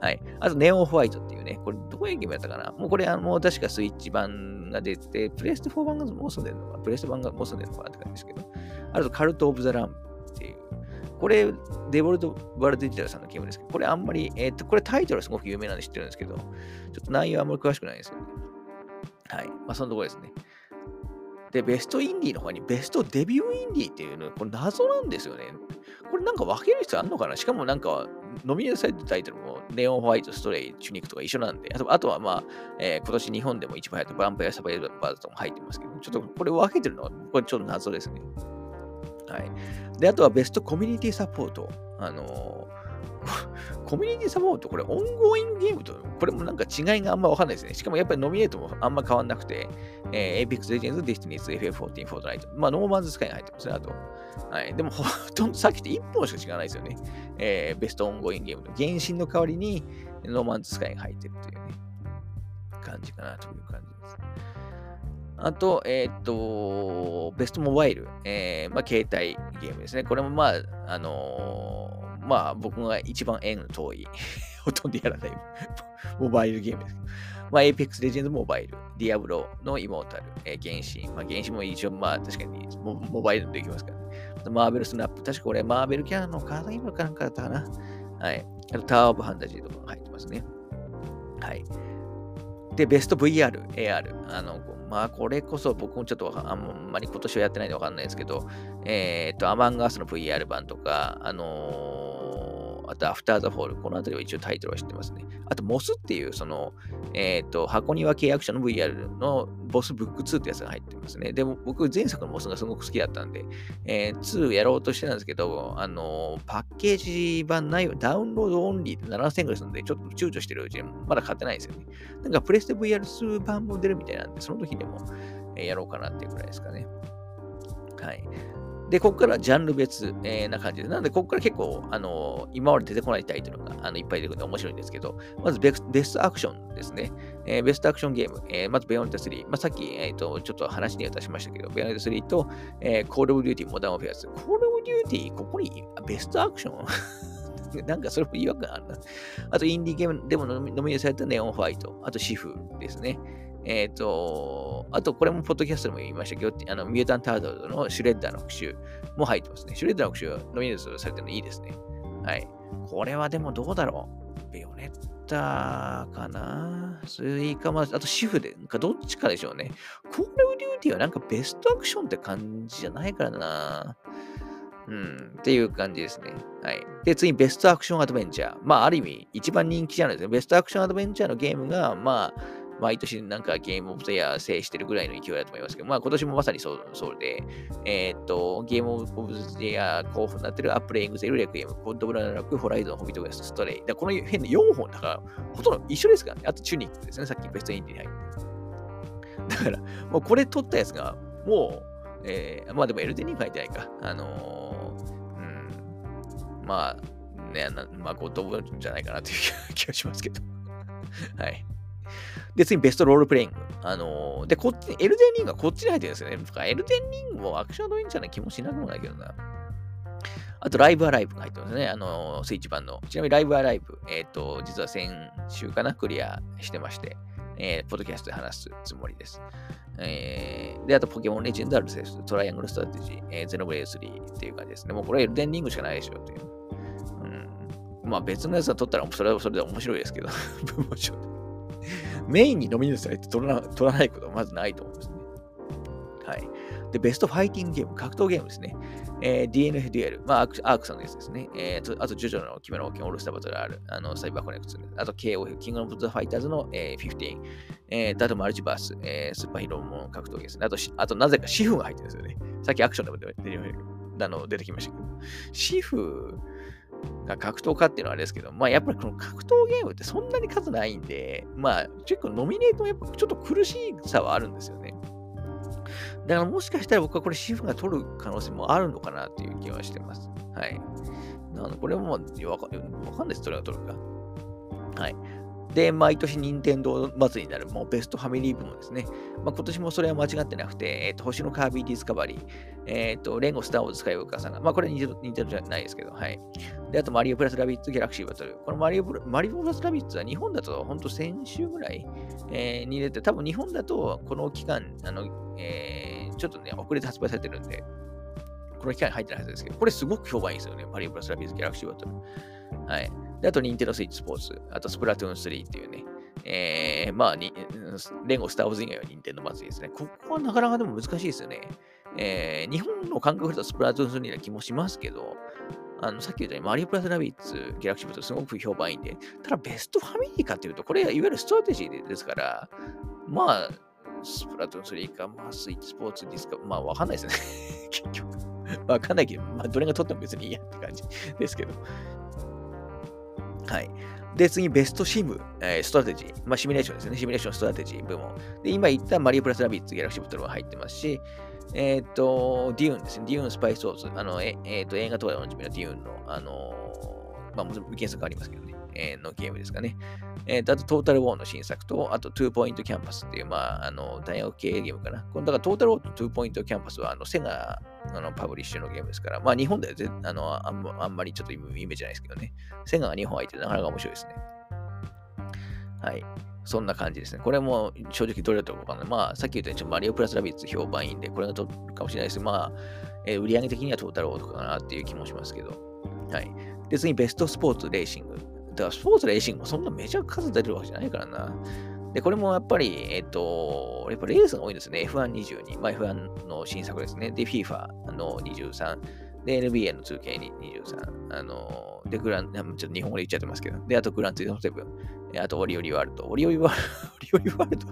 はい。あと、ネオンホワイトっていうね、これどういうゲームやったかなもうこれ、あの、確かスイッチ版が出て、プレステ4版がもう住んでるのかプレステ版がもう住んでるのかなって感じですけど。あと、カルト・オブ・ザ・ランっていう。これ、デボルト・バルデジタルさんのゲームですけど、これあんまり、えっ、ー、と、これタイトルすごく有名なんで知ってるんですけど、ちょっと内容あんまり詳しくないんですよね。はい。まあ、そのところですね。で、ベストインディーの方にベストデビューインディーっていうの、これ謎なんですよね。これなんか分ける必要あるのかなしかもなんか、ノミネートされたタイトルも、ネオンホワイト、ストレイ、チュニックとか一緒なんで、あとあとはまあ、えー、今年日本でも一番流行ったバンパイアサバイバーズとも入ってますけど、ちょっとこれ分けてるのは、これちょっと謎ですね。はい。で、あとはベストコミュニティサポート。あの コミュニティサポート、これ、オンゴーイングゲームと、これもなんか違いがあんまわかんないですね。しかもやっぱりノミネートもあんま変わんなくて、えー、Apex Legends、Destiny、FF14、Fortnite、まあ、ノーマンズスカイが入ってますね、あと。はい。でも、ほ とんどさっきって1本しか違わないですよね。えー、ベストオンゴーイングゲームの原神の代わりに、ノーマンズスカイが入ってるというね、感じかなという感じです。あと、えっ、と、ベストモバイル、えー、まあ、携帯ゲームですね。これもまあ、あのー、まあ、僕が一番縁の遠い、ほとんどやらないモバイルゲームです。まあ、Apex Legends モバイル、ディアブロのイモータル、えー、原神。まあ、原神も一応、まあ、確かにモモバイルできますからね。マーベルスナップ、確かこれ、マーベルキャラのカードゲームかなんかだったかな。はい。あと、タワーオブハンタジーとかも入ってますね。はい。で、ベスト VR、AR。あの、まあ、これこそ僕もちょっとあんまり今年はやってないんでわかんないですけど、えっ、ー、と、アマングアスの VR 版とか、あのー、あと、アフターザフォール、このあたりは一応タイトルは知ってますね。あと、モスっていう、その、えっ、ー、と、箱庭契約者の VR のモスブック2ってやつが入ってますね。でも、僕、前作のモスがすごく好きだったんで、えー、2やろうとしてたんですけど、あのパッケージ版ないダウンロードオンリーで7000円ぐらいするんで、ちょっと躊躇してるうちにまだ買ってないですよね。なんか、プレステ VR2 版も出るみたいなんで、その時でも、えやろうかなっていうくらいですかね。はい。で、ここからジャンル別、えー、な感じで。なので、ここから結構、あのー、今まで出てこないタイトルがあのいっぱい出てくるので面白いんですけど、まずベストアクションですね。えー、ベストアクションゲーム。えー、まず、ベヨネッタ3。まあ、さっき、えーと、ちょっと話には出しましたけど、ベヨネッタ3と、えー、コールオブデューティーモダンウォーフェア2。コールオブデューティー、ここにベストアクション？なんかそれも違和感あるな。あと、インディーゲームでもノミネートされたネオンホワイト。あと、シフですね。えっ、ー、と、あとこれもポッドキャストでも言いましたけど、あのミュータントタートルズのシュレッダーの復讐も入ってますね。シュレッダーの復讐ノミネートされてるのいいですね。はい。これはでもどうだろう？ベヨネッタかな？スイカマあとシフで、かどっちかでしょうね。コールオブデューティはなんかベストアクションって感じじゃないからな。うん、っていう感じですね。はい。で、次、ベストアクションアドベンチャー。まあ、ある意味、一番人気じゃないですね。ベストアクションアドベンチャーのゲームが、まあ、毎年なんかゲームオブザイヤー制してるぐらいの勢いだと思いますけど、まあ今年もまさにそうそうで、えー、っと、ゲームオブザイヤー候補になってるアップレイングゼルレクイエム、コッドブラナラク、ホライゾン、ホビットウェスト、ストレイ。だこの辺の4本だから、ほとんど一緒ですからね。あとチュニックですね。さっきベストインディに入って。だから、もうこれ取ったやつが、もう、えー、まあでもエルデニー書いてないか。あのー、うん、まあ、ね、まあ、ゴッドブラじゃないかなという気がしますけど。はい。で、次、ベストロールプレイング。あのー、で、こっち、エルデンリングはこっちに入ってるんですよね。エルデンリングもアクションアドベンチャーな気もしなくもないけどな。あと、ライブアライブが入ってますね。あのー、スイッチ版の。ちなみに、ライブアライブ、えっ、ー、と、実は先週かな、クリアしてまして、えー、ポッドキャストで話すつもりです。えー、で、あと、ポケモンレジェンドアルセウス、トライアングルストラテジー、えー、ゼノブレイド3っていう感じですね。もうこれエルデンリングしかないでしょっていう。うん。まあ別のやつは取ったらそれはそれで面白いですけど、メインにノミネートされて取らな取らないことはまずないと思うんですね。はい。で、ベストファイティングゲーム、格闘ゲームですね。えー、DNF デュエル、まあ、アークさんのやつですね。えー、あと、ジョジョの奇妙な冒険オールスターバトル R、あの、サイバーコネクト、あと、KOF、キングオブザファイターズの、えー、15、えー、あと、マルチバース、えー、スーパーヒーローも格闘ゲームですね。あと、あとなぜかシフが入ってるんですよね。さっきアクションでも出て出てきましたけど。シフ、格闘家っていうのはあれですけど、まあやっぱりこの格闘ゲームってそんなに数ないんで、まあ結構ノミネートもやっぱちょっと苦しさはあるんですよね。だからもしかしたら僕はこれシフが取る可能性もあるのかなっていう気はしてます。はい。なのでこれはもうわかんないです、それが取るか。はい。で、毎年任天堂祭りになるもうベストファミリー部門ですね。まあ、今年もそれは間違ってなくて、えっ、ー、と、星のカービィディスカバリー、えっ、ー、と、レンゴスターウォーズスカイウォーカーさんが、まあ、これ任天堂じゃないですけど、はい。で、あと、マリオプラスラビッツギャラクシーバトル。このマリオマリオプラスラビッツは日本だと、本当先週ぐらい、えー、に出て、多分日本だと、この期間、あの、えー、ちょっとね、遅れて発売されてるんで、この期間に入ってないはずですけど、これすごく評判いいですよね。マリオプラスラビッツギャラクシーバトル。はい。で、あと、ニンテンドスイッチスポーツ、あと、スプラトゥーン3っていうね、えー、まあに、レゴスター・ウォーズ以外は任天堂祭りですね。ここはなかなかでも難しいですよね。えー、日本の感覚だとスプラトゥーン3な気もしますけど、あの、さっき言ったように、マリオプラスラビッツ、ギャラクシーバトルすごく評判いいんで、ただベストファミリーかっていうと、これいわゆるストラテジーですから、まあ、スプラトゥーン3か、まあ、スイッチスポーツディスか、まあ、わかんないですね。結局。わかんないけど、まあ、どれが取っても別にいいやって感じですけど。はい。で、次、ベストシム、えー、ストラテジー。まあ、シミュレーションですね。シミュレーションストラテジー部門。で、今言ったマリオプラスラビッツ、ギャラクシーバトルも入ってますし、えっ、ー、と、デューンですね。デューンスパイスウォーズ。あの、ええー、と映画とかでおなじみのデューンの、あのまあ、もちろん原作ありますけどね。のゲームですかね。えー、とあと、トータルウォーの新作と、あと、トゥーポイントキャンパスっていう、まあ、あの、大学系ゲームかな。このだから、トータルウォーとトゥーポイントキャンパスは、あの、セガあのパブリッシュのゲームですから、まあ、日本ではぜあのあんあんまりちょっとイメージじゃないですけどね。セガが日本入ってなかなか面白いですね。はい。そんな感じですね。これも正直どれだとかわかんな。まあ、さっき言ったように、マリオプラスラビッツ評判いいんで、これが取るかもしれないです。まあ、えー、売上的にはトータルオートかなっていう気もしますけど。はい。で、次、ベストスポーツレーシング。だから、スポーツレーシングもそんなめちゃ数出るわけじゃないからな。で、これもやっぱり、えっ、と、やっぱレースが多いんですね。F122、まあ、F1 の新作ですね。で、FIFA の23。で、NBA の 2K23。あの、で、グラン、ちょっと日本語で言っちゃってますけど。で、あとグランツイート7。あと、オリオリワールド。オリオリワールド、オリオリワールド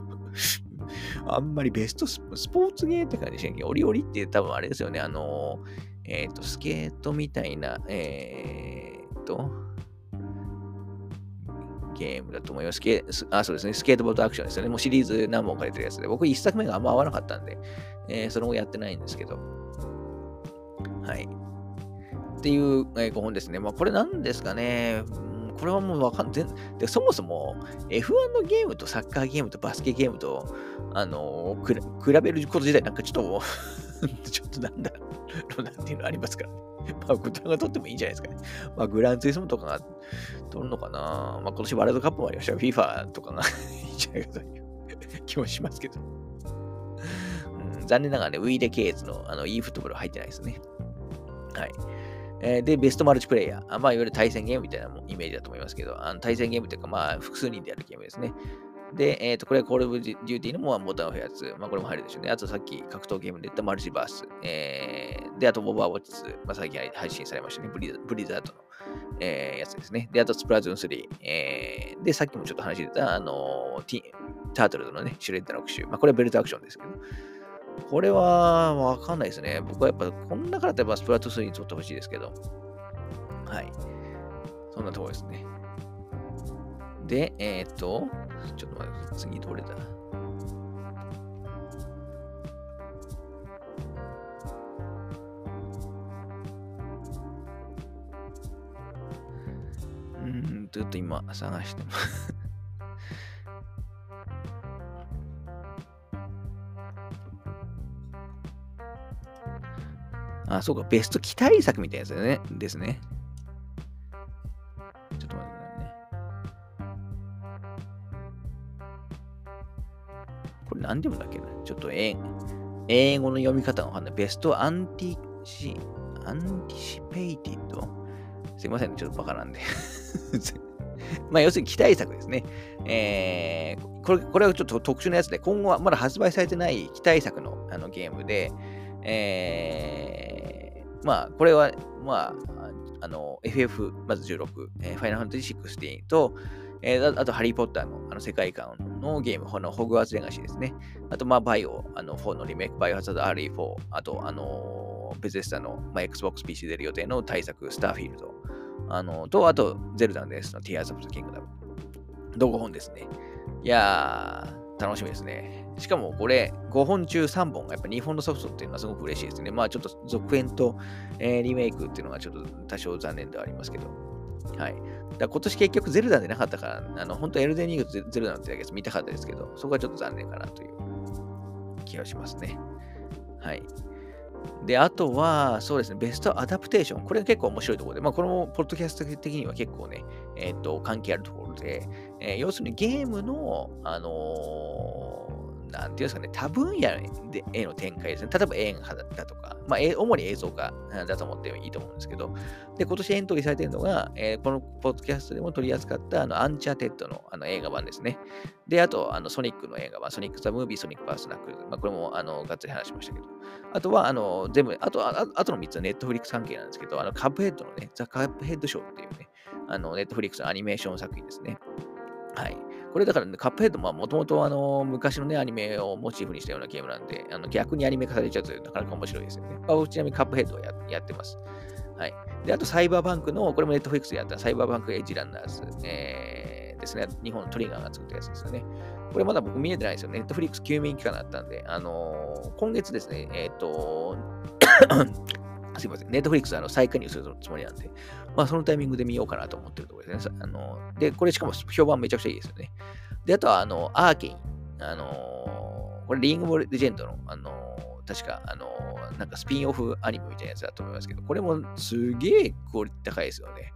あんまりベストスポーツゲーって感じしないけど、オリオリって多分あれですよね。あの、えっ、ー、と、スケートみたいな、えっ、と、ゲームだと思います。あ、そうですね。スケートボードアクションですよね。もうシリーズ何本か出てるやつで、僕1作目があんま合わなかったんで、えー、その後やってないんですけど。はい。っていう、えー、5本ですね。まあ、これなんですかね。これはもうわかんない。で、そもそも F1 のゲームとサッカーゲームとバスケゲームと、あのー、比べること自体なんかちょっと ちょっとなんだろうなっていうのありますからね。まあ、グッドが取ってもいいんじゃないですかね。まあ、グランツーリスモとかが取るのかな。まあ、今年ワールドカップもありました FIFA とかがいいんじゃないかという気もしますけど。うん、残念ながらね、ウィーデケーズのあの e フットボール入ってないですね。はい。えー、で、 Best Multiplayer。まあ、いわゆる対戦ゲームみたいなイメージだと思いますけど、あの対戦ゲームというか、まあ、複数人でやるゲームですね。で、えっ、ー、と、これはコールオブデューティーのモダンウォーフェア。まあ、これも入るでしょうね。あとさっき格闘ゲームで言ったマルチバース。えー、で、あと、オーバーウォッチ2。まあ、最近配信されましたね。ブリブリザードの、えー、やつですね。で、あと、スプラトゥーン3。えー、で、さっきもちょっと話してた、あのー、タートルズのね、シュレッダーの復讐。まあ、これはベルトアクションですけど。これはわかんないですね。僕はやっぱ、こんなからだったらスプラトゥーン3に取ってほしいですけど。はい。そんなところですね。で、えっ、と、ちょっと待って、次どれだ？うん、ちょっと今探してます。あ、そうか、ベスト期待作みたいなやつだね。ですね。何でもだっけな。ちょっと英英語の読み方がわかんない。 Best Antici、Anticipated すいませんね、ちょっとバカなんで まあ、要するに期待作ですね。えー、これ、これはちょっと特殊なやつで、今後はまだ発売されてない期待作のあのゲームで、えー、まあ、これは、まあ、あの、FF、まず16、えー、ファイナルファンタジー16と、えー、あと、ハリー・ポッターのあの世界観のゲーム、このホグワーツ・レガシーですね。あと、まあ、バイオ、あの4のリメイク、バイオハザード RE4、あと、あのベゼスタの、まあ、Xbox PC 出る予定の対策、スターフィールド、あのと、あと、ゼルダンですの Tears of the Kingdom。同5本ですね。いやー、楽しみですね。しかもこれ、5本中3本がやっぱ日本のソフトっていうのはすごく嬉しいですね。まあちょっと続編と、えー、リメイクっていうのがちょっと多少残念ではありますけど。はい。だ今年結局ゼルダでなかったから、あの本当エルデンリングとゼルダのってやつ見たかったですけど、そこはちょっと残念かなという気がしますね。はい。で、あとは、そうですね、ベストアダプテーション。これが結構面白いところで、まあ、これも、ポッドキャスト的には結構ね、えっ、ー、と、関係あるところで、えー、要するにゲームの、あのー、なんていうんですかね、多分野でへの展開ですね。例えば映画だとか、まあ、主に映像化だと思ってもいいと思うんですけど、で、今年エントリーされているのが、えー、このポッドキャストでも取り扱ったあのアンチャーテッドのあの映画版ですね。で、あと、あのソニックの映画版、ソニック・ザ・ムービー、ソニック・バーサス・ナックルズ。まあ、これもあのがっつり話しましたけど。あとは、あの全部、あと、ああとの3つはネットフリックス関係なんですけど、あのカップヘッドのね、ザ・カップヘッドショーっていうね、あのネットフリックスのアニメーション作品ですね。はい。これだから、ね、カップヘッドももともとあの昔のね、アニメをモチーフにしたようなゲームなんで、あの逆にアニメ化されちゃうとなかなか面白いですよね。まあ、ちなみにカップヘッドをややってます。はい。で、あとサイバーパンクの、これもネットフリックスでやったサイバーパンクエッジランナーズ、えー、ですね。日本のトリガーが作ったやつですよね。これまだ僕見れてないですよね。ネットフリックス休眠期間だったんで、あのー、今月ですね、えっ、ー、とすいません、ネットフリックスあの再加入するつもりなんで、まあそのタイミングで見ようかなと思ってるところですね。あので、これしかも評判めちゃくちゃいいですよね。で、あとはあの、アーケイン。あのこれリング・オブ・レジェンドの、あの確か、あのなんかスピンオフアニメみたいなやつだと思いますけど、これもすげえクオリティ高いですよね。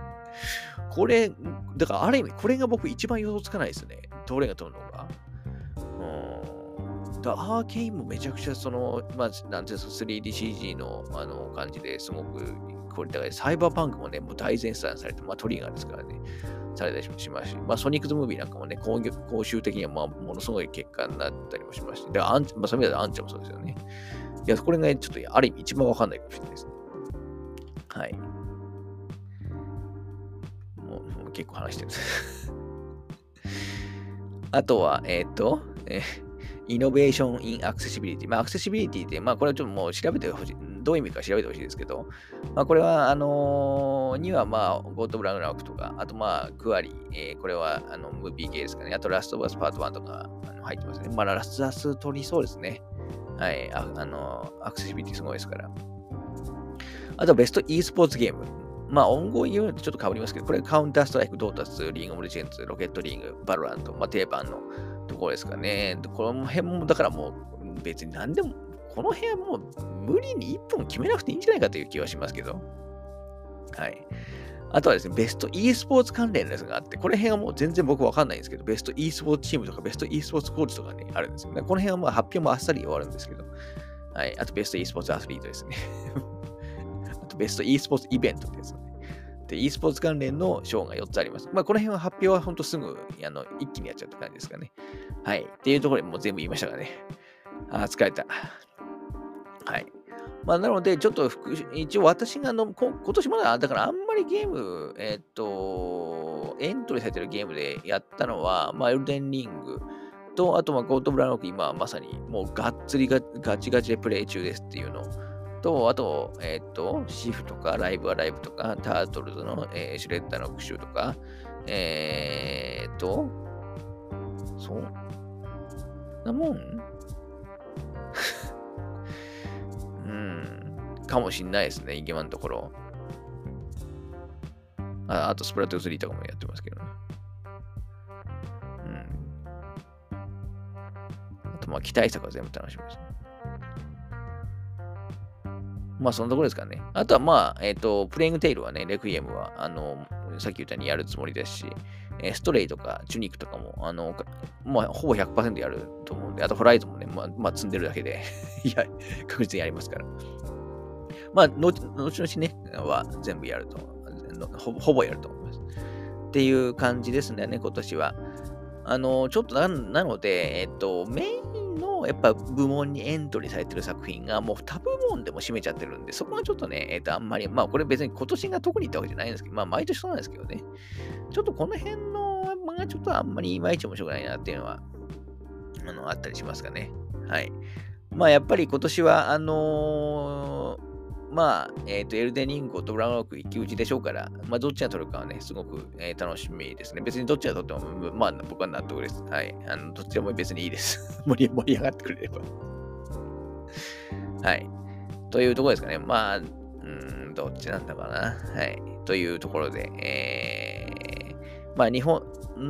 これ、だからある意味、これが僕一番予想つかないですね。どれが取るのか。だアーケインもめちゃくちゃその、まあ、なんていうんですか 3DCG のあの感じですごくクオリティ高い。サイバーパンクもね、もう大絶賛されて、まあトリガーですからね、されたりしますし、まあソニックザムービーなんかもね、興興収的にはまあものすごい結果になったりもしまして、で、アンチ、まあそういう意味ではアンチもそうですよね。いや、これが、ね、ちょっとある意味一番わかんないかもしれないですね。はい。もうもう結構話してる。あとは、えっ、と、えー Innovation in Accessibility。まあ、アクセシビリティって、まあ、これはちょっともう調べてほしい。どういう意味か調べてほしいですけど、まあ、これは、あのー、には、まあ、ゴッド・ブラウン・ラウクとか、あと、まあ、クアリ、えー、これは、あの、ムービー系ですかね。あと、ラスト・バス・パート1とかあの入ってますね。まあ、ラスト・バス取りそうですね。はい。あ、あのー、アクセシビリティすごいですから。あと、ベスト・ e スポーツゲーム。まあ、音声言うのとちょっと変わりますけど、これカウンターストライク、ドータス、リーグ・オブ・レジェンズ、ロケット・リーグ、バロラント、まあ、定番のところですかね。この辺も、だからもう別に何でも、この辺はもう無理に1本決めなくていいんじゃないかという気はしますけど。はい。あとはですね、ベスト e スポーツ関連のやつがあって、この辺はもう全然僕わかんないんですけど、ベスト e スポーツチームとかベスト e スポーツコーチとかね、あるんですよ、ね。この辺はまあ発表もあっさり終わるんですけど。はい。あとベスト e スポーツアスリートですね。あとベスト e スポーツイベントってやつ、ね。で、e スポーツ関連の賞が4つあります。まあ、この辺は発表は本当すぐ、あの、一気にやっちゃった感じですかね。はい。っていうところでもう全部言いましたがね。あ、疲れた。はい。まあ、なので、ちょっと、一応私がの、今年まだ、だからあんまりゲーム、えっ、と、エントリーされてるゲームでやったのは、まあ、エルデンリング。と、あと、まあ、ゴートブランロック、今まさに、もうがっつりがガチガチでプレイ中ですっていうの、と、あと、えっ、ー、と、シフとか、ライブはライブとか、タートルズの、えー、シュレッダーの復習とか、えっ、と、そう。なもん、かもしんないですね、今のところ。ああと、スプラトゥーン3とかもやってますけどね。うん。あと、まあ、期待作は全部楽しみです。まあそんなところですかね。あとはまあ、えっ、ー、と、プレイングテイルはね、レクイエムは、あの、さっき言ったようにやるつもりですし、え、ストレイとかチュニックとかも、あの、まあ、ほぼ100%やると思うんで、あとホライゾンもね、まあ、まあ、積んでるだけで いや、確実にやりますから。まあ、後々ね、は全部やるとほぼ、ほぼやると思います。っていう感じですね、今年は。あの、ちょっとなので、えっと、メインのやっぱ部門にエントリーされてる作品がもう他部門でも占めちゃってるんで、そこはちょっとね、えっ、と、あんまり、まあこれ別に今年が特に言ったわけじゃないんですけど、まあ毎年そうなんですけどね、ちょっとこの辺の漫画ちょっとあんまりいまいち面白くないなっていうのは、あの、あったりしますかね。はい。まあやっぱり今年は、あのーまあ、えっ、ー、と、エルデニンゴとブラウンロック一騎打ちでしょうから、まあ、どっちが取るかはね、すごく、えー、楽しみですね。別にどっちが取っても、まあ、僕は納得です。はい。あの、どっちでも別にいいです。盛り盛り上がってくれれば。はい。というところですかね。まあ、うん、どっちなんだかな。はい。というところで、えー、まあ、日本、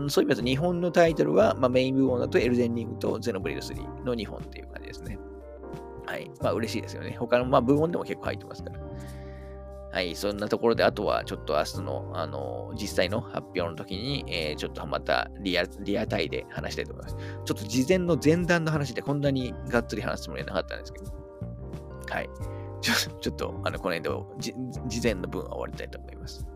そういう意味だと日本のタイトルは、まあ、メイン部門だとエルデンリングとゼノブリル3の日本っていう感じですね。はい。まあ嬉しいですよね。他の、まあ部門でも結構入ってますから。はい、そんなところで、あとはちょっと明日の、あの実際の発表の時に、えー、ちょっとまたリアリアタイで話したいと思います。ちょっと事前の前段の話でこんなにがっつり話すつもりはなかったんですけど、はい。ちょちょっと、あの、この辺で事前の分は終わりたいと思います。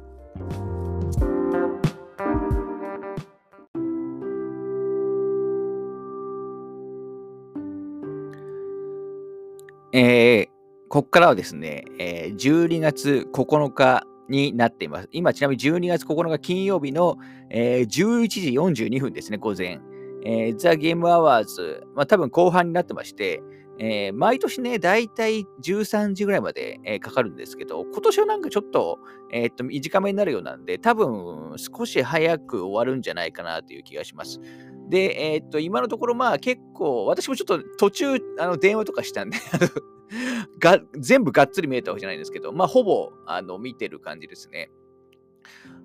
えー、ここからはですね、えー、12月9日になっています。今、ちなみに12月9日金曜日の、えー、11時42分ですね、午前。えー、ザ・ゲーム・アワーズ、まあ、多分後半になってまして、えー、毎年ね、だいたい13時ぐらいまで、えー、かかるんですけど、今年はなんかちょっと、えー、っと短めになるようなんで、多分少し早く終わるんじゃないかなという気がします。で、えー、っと、今のところまあ結構、私もちょっと途中、あの電話とかしたんで が、全部がっつり見えたわけじゃないんですけど、まあほぼあの見てる感じですね。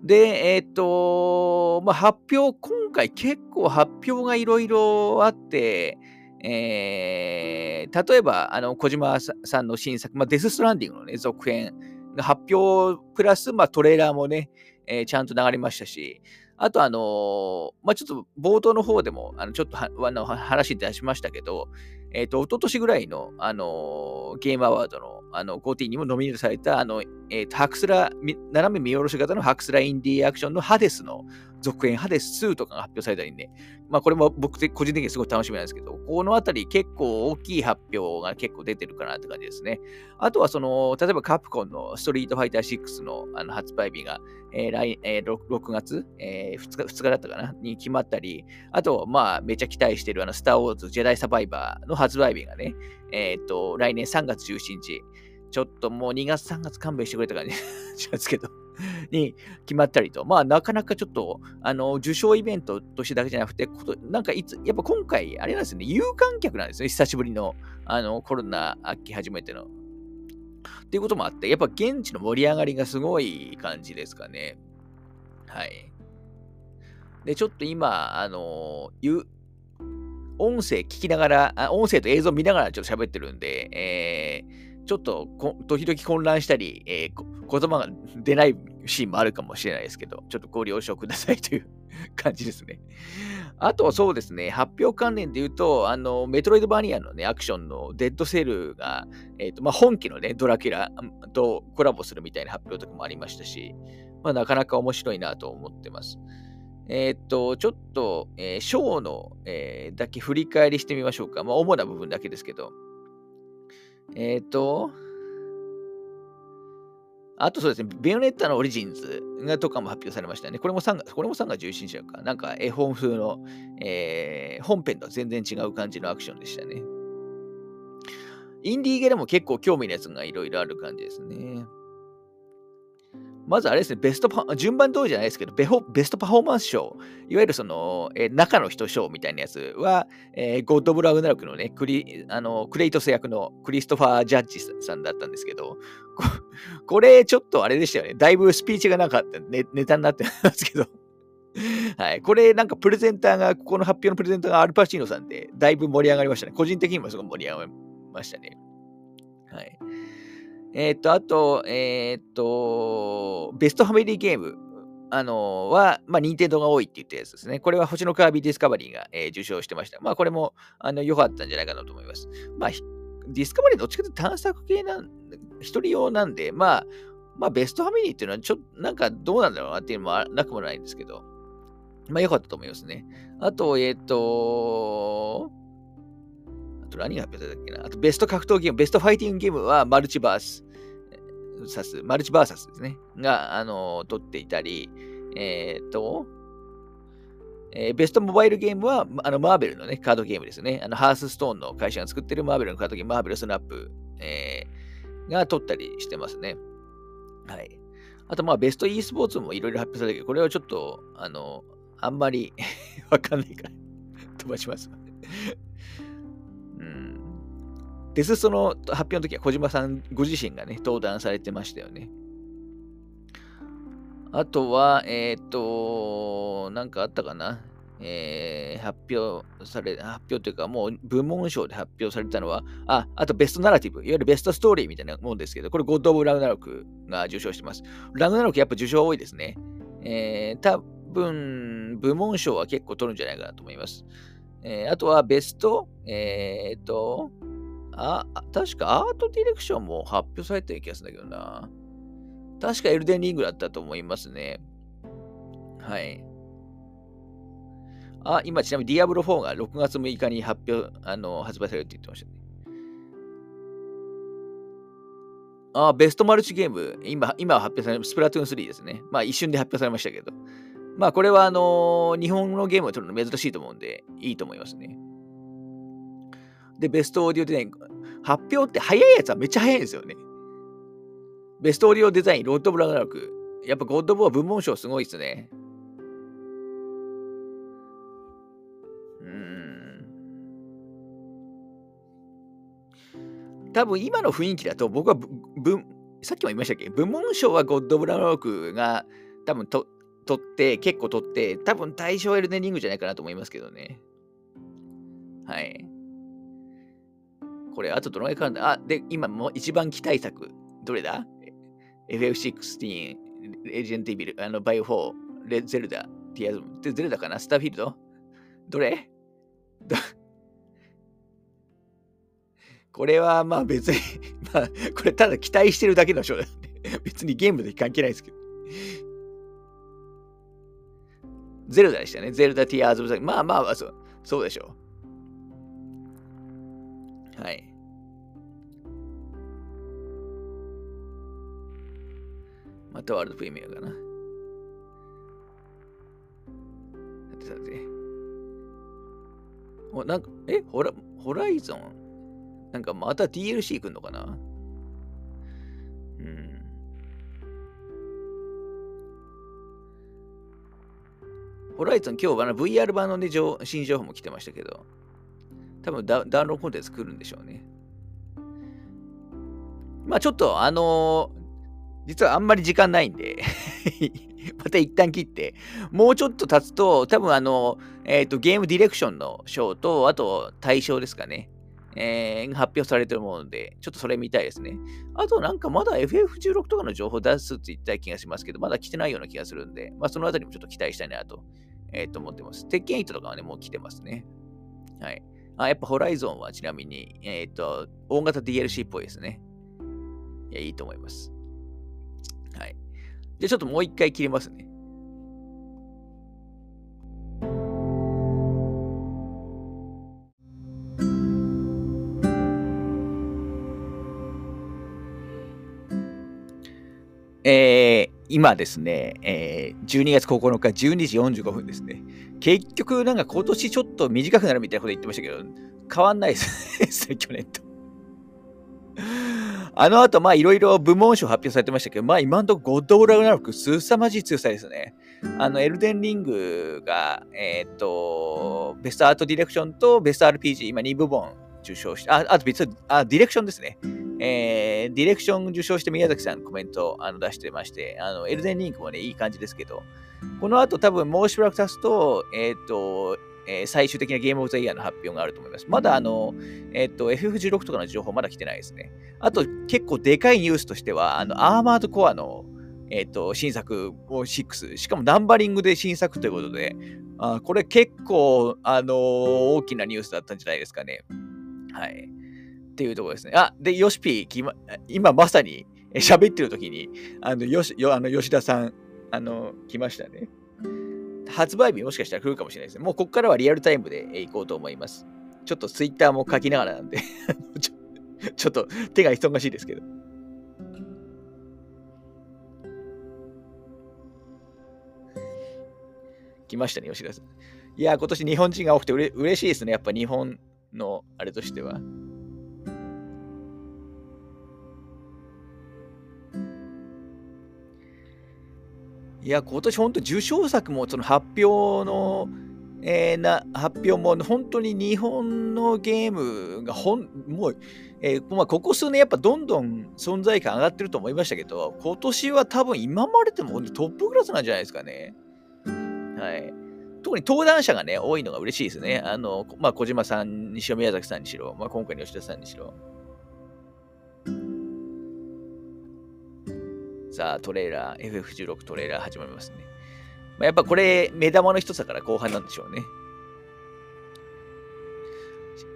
で、えっ、と、まあ、発表、今回結構発表がいろいろあって、えー、例えば、あの、小島さんの新作、まあ、デス・ストランディングのね、続編が発表プラス、まあ、トレーラーもね、えー、ちゃんと流れましたし、あと、あのー、まあ、ちょっと冒頭の方でも、あのちょっとあの話出しましたけど、えっ、ー、と、一昨年ぐらいの、あのー、ゲームアワードの、あの、5T にもノミネートされた、あの、えっ、ー、と、ハクスラ、斜め見下ろし型のハクスラインディーアクションのハデスの続編、ハデス2とかが発表されたりね、まあ、これも僕個人的にすごい楽しみなんですけど、このあたり結構大きい発表が結構出てるかなって感じですね。あとは、その、例えばカプコンのストリートファイター6のあの発売日が、えー来えー、6, 月、えー2日、2日だったかな？に決まったり、あと、まあ、めちゃ期待してる、あの、スター・ウォーズ・ジェダイ・サバイバーの発売日がね、えっ、ー、と、来年3月17日、ちょっともう2月、3月勘弁してくれた感じしますけど。に決まったりと、まあ、なかなかちょっと、あの、受賞イベントとしてだけじゃなくて、ことなんかいつ、やっぱ今回、あれなんですよね、有観客なんですね、久しぶりの、あの、コロナ明け始めての。っていうこともあって、やっぱ現地の盛り上がりがすごい感じですかね。はい。で、ちょっと今、あの、音声聞きながら、あ音声と映像見ながらちょっと喋ってるんで、えー、ちょっと時々混乱したり、えー、言葉が出ないシーンもあるかもしれないですけど、ちょっとご了承くださいという感じですね。あとそうですね、発表関連で言うと、あの、メトロイドバニアのね、アクションのデッドセルが、えっ、ー、と、まあ、本家のね、ドラキュラとコラボするみたいな発表とかもありましたし、まあ、なかなか面白いなと思ってます。えー、と、ちょっと、えー、ショーの、えー、だけ振り返りしてみましょうか。まあ、主な部分だけですけど。えー、っと、あとそうですね、ベヨネッタのオリジンズがとかも発表されましたね。これも3月、これも3月17日か。なんか絵本風の、えー、本編と全然違う感じのアクションでしたね。インディーゲでも結構興味のやつがいろいろある感じですね。まずあれですね、ベストパ、順番通りじゃないですけど、ベベストパフォーマンス賞、いわゆるその、えー、中の人賞みたいなやつは、えー、ゴッド・ブラウナルクのねクリあの、クレイトス役のクリストファー・ジャッジさんだったんですけど、これちょっとあれでしたよね。だいぶスピーチがなかったネネタになってますけど。はい。これなんかプレゼンターが、ここの発表のプレゼンターがアルパチーノさんで、だいぶ盛り上がりましたね。個人的にもすごい盛り上がりましたね。はい。えっ、と、あと、えっ、と、ベストファミリーゲーム、あのは、まあ、任天堂が多いって言ったやつですね。これは星のカービィディスカバリーが、えー、受賞してました。まあ、これも、あの、良かったんじゃないかなと思います。まあ、ディスカバリーどっちかというと探索系なん、一人用なんで、まあ、まあ、ベストファミリーっていうのは、ちょっと、なんかどうなんだろうなっていうのもなくもないんですけど、まあ、良かったと思いますね。あと、えっ、ー、と、あと何が発表されたっけなあと、ベスト格闘ゲーム、ベストファイティングゲームはマルチバース。サス、マルチバーサスですね。が、あの、取っていたり、えっ、と、えー、ベストモバイルゲームは、あの、マーベルのね、カードゲームですね。あの、ハースストーンの会社が作ってるマーベルのカードゲーム、マーベルスナップ、えー、が取ったりしてますね。はい。あと、まあ、ベスト e スポーツもいろいろ発表されたけど、これはちょっと、あの、あんまり わかんないから飛ばします。デスストの発表の時は小島さんご自身がね、登壇されてましたよね。あとは、えっ、と、なんかあったかな。えー、発表され、発表というか、もう部門賞で発表されたのは、あ、あとベストナラティブ、いわゆるベストストーリーみたいなもんですけど、これゴッド・オブ・ラグナロクが受賞してます。ラグナロクやっぱ受賞多いですね。えー、多分、部門賞は結構取るんじゃないかなと思います。えー、あとはベスト、えー、っと、あ、確かアートディレクションも発表されてる気がするんだけどな。確かエルデンリングだったと思いますね。はい。あ、今ちなみにディアブロ4が6月6日に発表、あの、発売されるって言ってましたね。あ、ベストマルチゲーム、今、今発表されるスプラトゥーン3ですね。まあ一瞬で発表されましたけど。まあこれはあのー、日本のゲームを取るの珍しいと思うんで、いいと思いますね。で、ベストオーディオデザイン。発表って早いやつはめっちゃ早いんですよね。ベストオーディオデザイン、ロッド・ブラグナロク。やっぱゴッド・ボー部門賞すごいっすね。うん多分今の雰囲気だと僕はさっきも言いましたっけ？部門賞はゴッド・ブラロークが多分と取って結構取って多分対象エルデンリングじゃないかなと思いますけどねはいこれあとどのぐらいかかるんだ？あで今も一番期待作どれだ ?FF16 レジェンド・イビルあのバイオ4レゼルダティアズムゼルダかな？スターフィールド？どれ？これはまあ別に まあ、これただ期待してるだけのショーなんで、別にゲームで関係ないですけど。ゼルダでしたね。ゼルダ・ティアーズ・オブ・ザ・まあまあまあそう、そうでしょう。はい。またワールドプレミアかな。さてさて。お、なんか、えホラ、ホライゾン？なんかまた DLC 来んのかな？うん。ホライゾン今日は VR 版の、ね、新情報も来てましたけど、多分ダウンロードコンテンツ来るんでしょうね。まあちょっとあのー、実はあんまり時間ないんで また一旦切って、もうちょっと経つと、多分あの、えっ、ー、と、ゲームディレクションの賞と、あと対象ですかね。えー、発表されてるもので、ちょっとそれ見たいですね。あとなんかまだ FF16 とかの情報出すって言った気がしますけど、まだ来てないような気がするんで、まあそのあたりもちょっと期待したいなと、えー、と思ってます。鉄拳8とかはね、もう来てますね。はい。あ、やっぱホライゾンはちなみに、えっ、ー、と、大型 DLC っぽいですね。いや、いいと思います。はい。じゃあちょっともう一回切りますね。今ですね、えー、12月9日12時45分ですね。結局、なんか今年ちょっと短くなるみたいなこと言ってましたけど、変わんないですね、去年と。あの後、まあいろいろ部門賞発表されてましたけど、まあ今んところゴッド・オラグナロク、すさまじい強さですね。あの、エルデンリングが、えっ、と、ベストアートディレクションとベスト RPG、今2部門受賞して、あ、あと別あ、ディレクションですね。えー、ディレクション受賞して宮崎さんコメントあの出してまして、あの、エルデンリンクもね、いい感じですけど、この後多分もうしばらく経つと、えっ、ー、と、えー、最終的なゲームオブザイヤーの発表があると思います。まだあの、えっ、ー、と、FF16 とかの情報まだ来てないですね。あと、結構でかいニュースとしては、あの、アーマードコアの、えっ、ー、と、新作を6、しかもナンバリングで新作ということで、あこれ結構、あの大きなニュースだったんじゃないですかね。はい。っていうところですね。あ、で、ヨシピー、今まさに喋ってる時に、あの、よし、よあの吉田さん、あの、来ましたね。発売日もしかしたら来るかもしれないですね。もうここからはリアルタイムで行こうと思います。ちょっとツイッターも書きながらなんで ちょ、ちょっと手が忙しいですけど。来ましたね、吉田さん。いや、今年日本人が多くてうれ嬉しいですね。やっぱ日本のあれとしては。いや、今年本当受賞作もその発表の、えー、な発表も本当に日本のゲームがほんもう、えーまあ、ここ数年やっぱどんどん存在感上がってると思いましたけど、今年は多分今まででもトップクラスなんじゃないですかね。はい。特に登壇者がね、多いのが嬉しいですね。あの、まあ、小島さんにしろ、宮崎さんにしろ、まあ、今回の吉田さんにしろ。さあ、トレーラー、FF16 トレーラー始まりますね。まあ、やっぱこれ、目玉の一つだから後半なんでしょうね。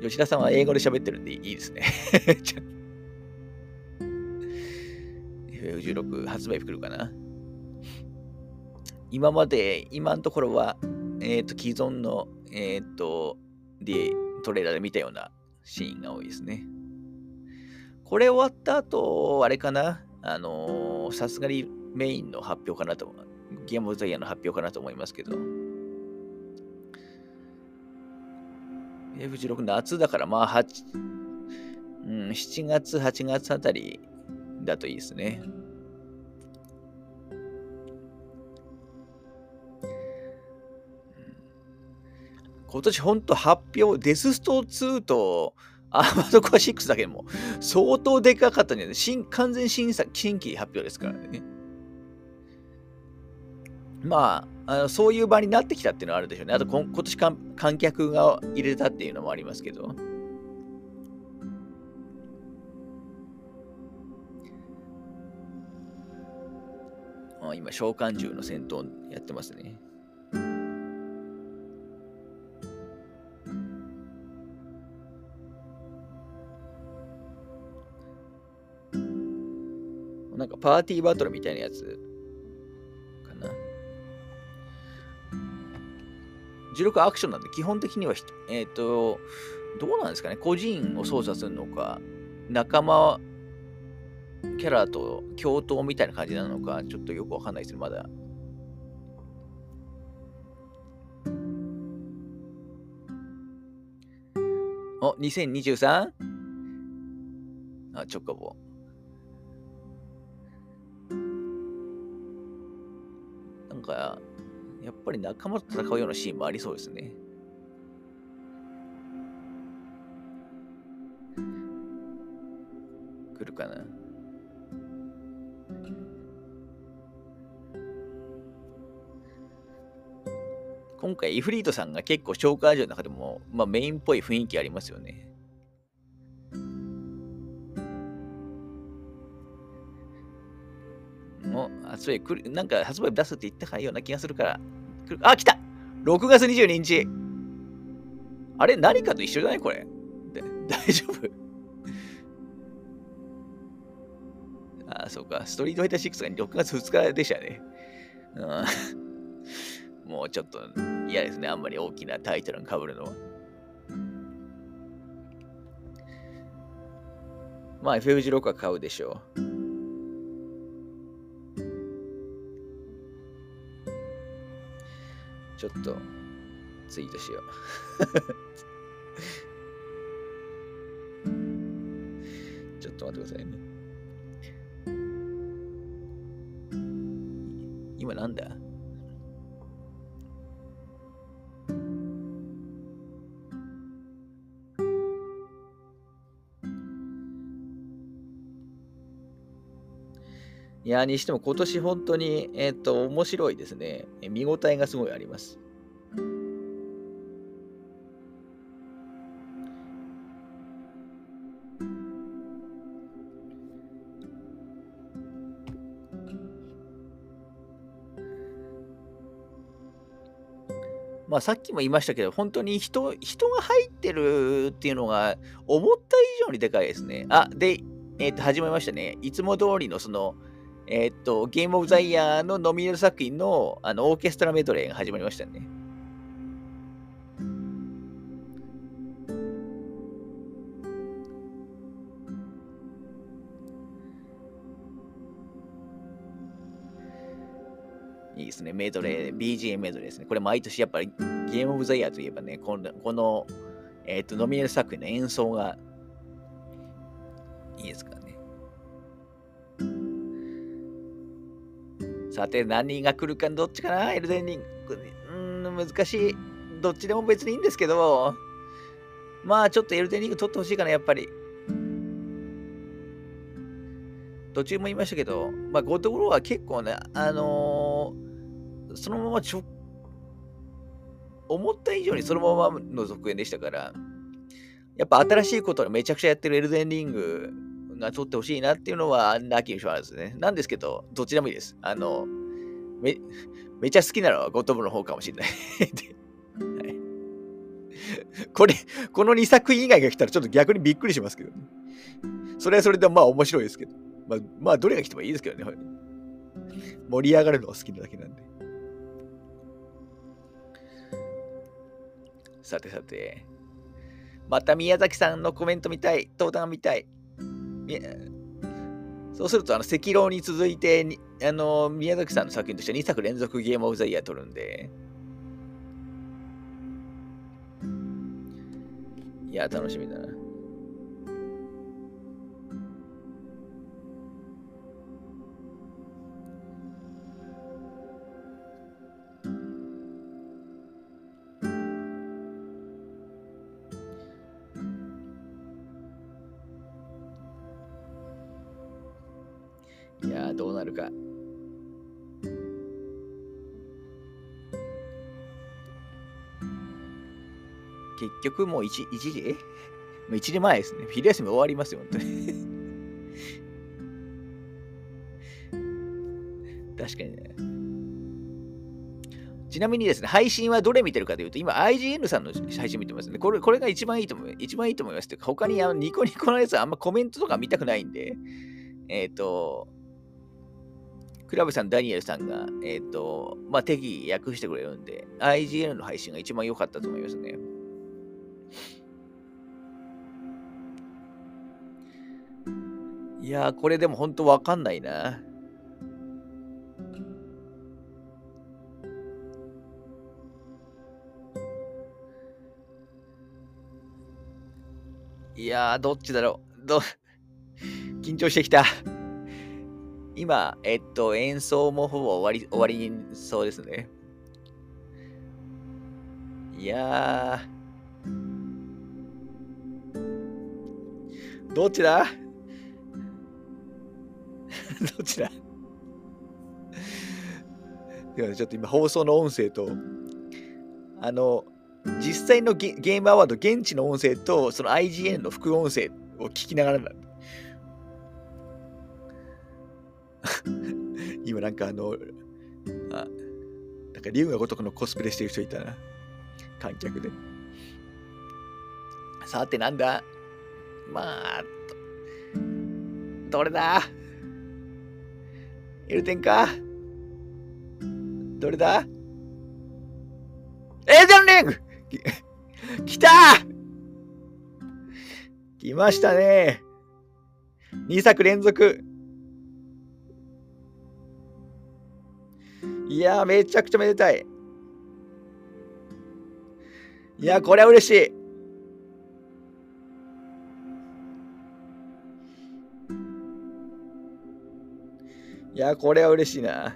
吉田さんは英語で喋ってるんでいいですね。FF16 発売来るかな？今まで、今のところは、えっ、ー、と、既存の、えっ、ー、と、で、トレーラーで見たようなシーンが多いですね。これ終わった後、あれかな？あのさすがにメインの発表かなと、ゲームオブザイヤーの発表かなと思いますけど。F16 夏だから、まあ、8、うん、7月、8月あたりだといいですね。今年本当発表、デススト2とアーマードコア6だけでも相当でかかったんじゃない新完全新作新規発表ですからね。まあ、あのそういう場になってきたっていうのはあるでしょうね。あと今年観客が入れたっていうのもありますけど。あ今、召喚獣の戦闘やってますね。パーティーバトルみたいなやつかな。16アクションなんで基本的には、えっ、ー、と、どうなんですかね個人を操作するのか、仲間キャラと共闘みたいな感じなのか、ちょっとよくわかんないですね、まだ。お、2023? あ、チョコボ。なんか、やっぱり仲間と戦うようなシーンもありそうですね。来るかな。今回、イフリートさんが結構紹介ーの中でも、まあ、メインっぽい雰囲気ありますよね。発売来る、なんか発売出すって言ったかような気がするから。来るあ、来た !6 月22日あれ何かと一緒じゃない？これ。大丈夫？あ、そうか。ストリートファイター6が6月2日でしたね。うん、もうちょっと嫌ですね。あんまり大きなタイトルに被るのは。まあ FF16 は買うでしょう。ちょっとツイートしよう。ちょっと待ってくださいね。今なんだ？いや、にしても今年本当に、えっ、ー、と、面白いですね。見応えがすごいあります。まあさっきも言いましたけど、本当に人人が入ってるっていうのが思った以上にでかいですね。あ、で、えっ、ー、と、始めましたね。いつも通りのその、えー、っと、ゲームオブザイヤーのノミネート作品のあのオーケストラメドレーが始まりましたね。いいですね。メドレー、BGM メドレーですね。これ毎年やっぱりゲームオブザイヤーといえばね、この、このえっ、と、ノミネート作品の演奏がいいですかさて、何が来るかどっちかな？エルデンリング。うん、難しい。どっちでも別にいいんですけど、まあちょっとエルデンリング取ってほしいかな、やっぱり。途中も言いましたけど、まあ、ゴッドブローは結構ね、あのー、そのまま直思った以上にそのままの続編でしたから、やっぱ新しいことをめちゃくちゃやってるエルデンリングが撮ってほしいなっていうのは、なきにしもあるんですね。なんですけど、どちらもいいです。あの、め、めちゃ好きなのはゴトブの方かもしれないはい。これ、この2作品以外が来たらちょっと逆にびっくりしますけどね。それはそれでまあ面白いですけど。まあ、まあ、どれが来てもいいですけどね。盛り上がるのが好きなだけなんで。さてさて。また宮崎さんのコメント見たい。登壇見たい。そうすると、あの、赤狼に続いてにあの、宮崎さんの作品として2作連続ゲームオブザイヤー取るんで。いや、楽しみだな。結局もう 1, 1時、え もう1時前ですね。昼休み終わりますよ、本当に確かにね。ちなみにですね、配信はどれ見てるかというと、今 IGN さんの配信見てますね。これこれが一番いいと思います。一番いいと思います。他にあのニコニコのやつはあんまコメントとか見たくないんで、えっ、ー、と、クラブさん、ダニエルさんが、えっ、ー、と、まあ、適宜訳してくれるんで、IGN の配信が一番良かったと思いますね。いや、これでも本当わかんないな。いやー、どっちだろう。ど、緊張してきた。今、えっと、演奏もほぼ終わり、終わりにそうですね。いやー。どっちだ？どちら？ではちょっと今放送の音声と、あの、実際のゲームアワード現地の音声と、その IGN の副音声を聞きながら 今なんかあの、あ、なんか竜が如くのコスプレしてる人いたな。観客で。さてなんだ？まあ、どれだ？エルテンか？どれだ？エーデンリング来た来ましたね。2作連続。いやめちゃくちゃめでたい。いやこれは嬉しい。いやこれは嬉しいな。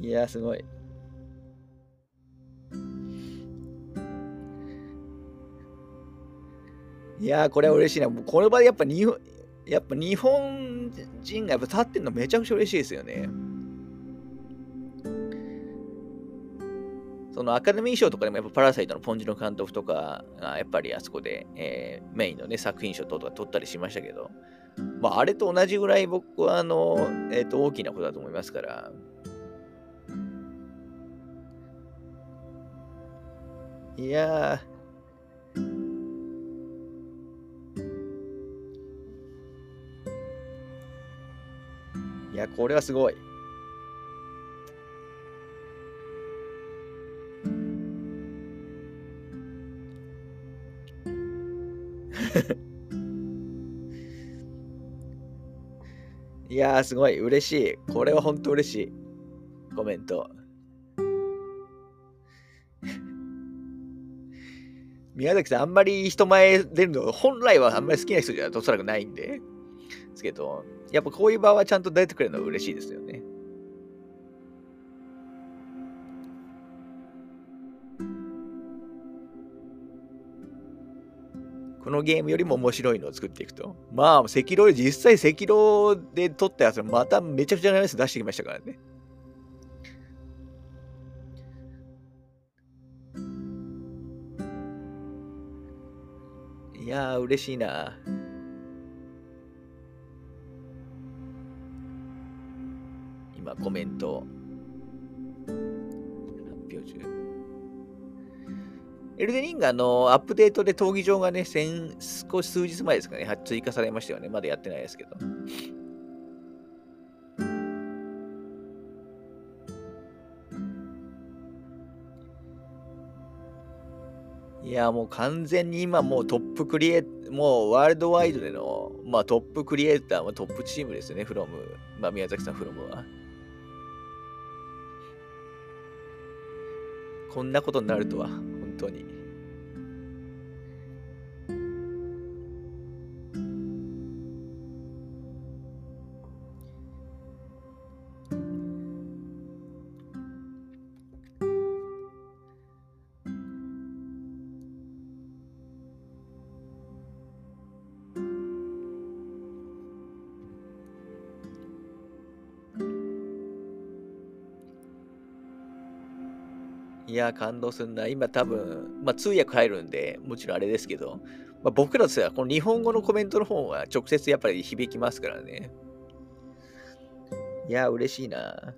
いやすごい。いやー、これは嬉しいな。もうこの場でやっぱ日本、やっぱ日本人がやっぱ立ってるのめちゃくちゃ嬉しいですよね。そのアカデミー賞とかでもやっぱパラサイトのポンジの監督とかがやっぱりあそこで、えー、メインのね作品賞とか取ったりしましたけど、まあ、あれと同じぐらい僕はあの、えー、と大きなことだと思いますから、いや、いや、これはすごい。いやー、すごい。嬉しい。これは本当嬉しい。コメント。宮崎さん、あんまり人前出るの、本来はあんまり好きな人じゃおそらくないんで。ですけど、やっぱこういう場はちゃんと出てくれるのは嬉しいですよこのゲームよりも面白いのを作っていくと。まあ、赤狼、実際赤狼で撮ったやつまためちゃくちゃなやつ出してきましたからね。いやー、嬉しいな。今、コメント。発表中。エルデリンガのアップデートで闘技場がね、先少し数日前ですかね、追加されましたよね。まだやってないですけど。いや、もう完全に今もうトップクリエイもうワールドワイドでの、まあ、トップクリエイターはトップチームですね、フロム。まあ、宮崎さん、フロムは。こんなことになるとは、本当に。や、感動するな。今多分、まあ通訳入るんで、もちろんあれですけど、まあ、僕らとしてはこの日本語のコメントの方は直接やっぱり響きますからね。いや、嬉しいな。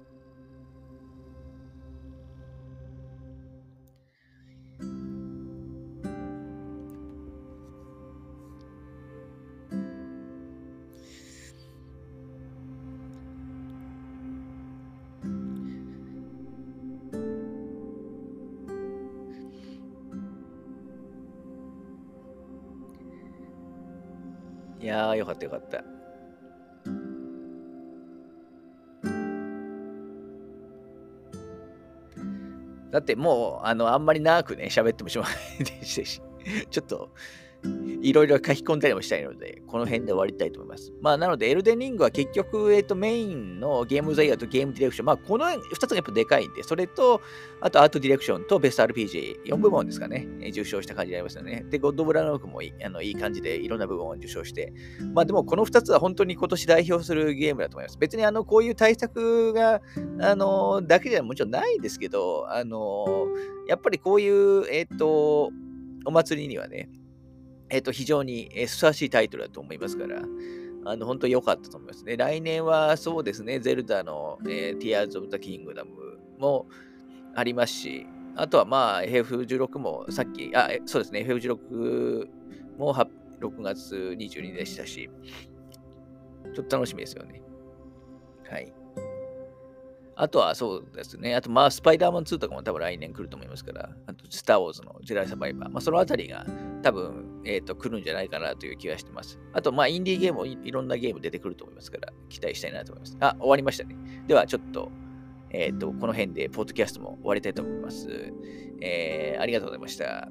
ったよかった。だってもう、あの、あんまり長くね、喋ってもしょうがないでしたし、ちょっと、いろいろ書き込んだりもしたいので、この辺で終わりたいと思います。まあ、なので、エルデンリングは結局、えっ、と、メインのゲームザイヤーとゲームディレクション、まあ、この2つがやっぱでかいんで、それと、あとアートディレクションとベスト RPG、4部門ですかね、受賞した感じになりますよね。で、ゴッド・ブラノークもいいあのいい感じでいろんな部門を受賞して、まあ、でもこの2つは本当に今年代表するゲームだと思います。別にあの、こういう対策が、あの、だけではもちろんないですけど、あの、やっぱりこういう、えっ、と、お祭りにはね、えっ、と、非常にふさわしいタイトルだと思いますから、あの、本当に良かったと思いますね。来年はそうですね、ゼルダの、えー、Tears of the Kingdom もありますし、あとはまあ FF16 もさっき、あ、そうですね、FF16 も6月22日でしたし、ちょっと楽しみですよね。はい。あとはそうですね。あと、まあ、スパイダーマン2とかも多分来年来ると思いますから、あと、スター・ウォーズのジェライ・サバイバー、まあ、そのあたりが多分、えっ、ー、と、来るんじゃないかなという気がしてます。あと、まあ、インディーゲームもいろんなゲーム出てくると思いますから、期待したいなと思います。あ、終わりましたね。では、ちょっと、えっ、ー、と、この辺で、ポッドキャストも終わりたいと思います。えー、ありがとうございました。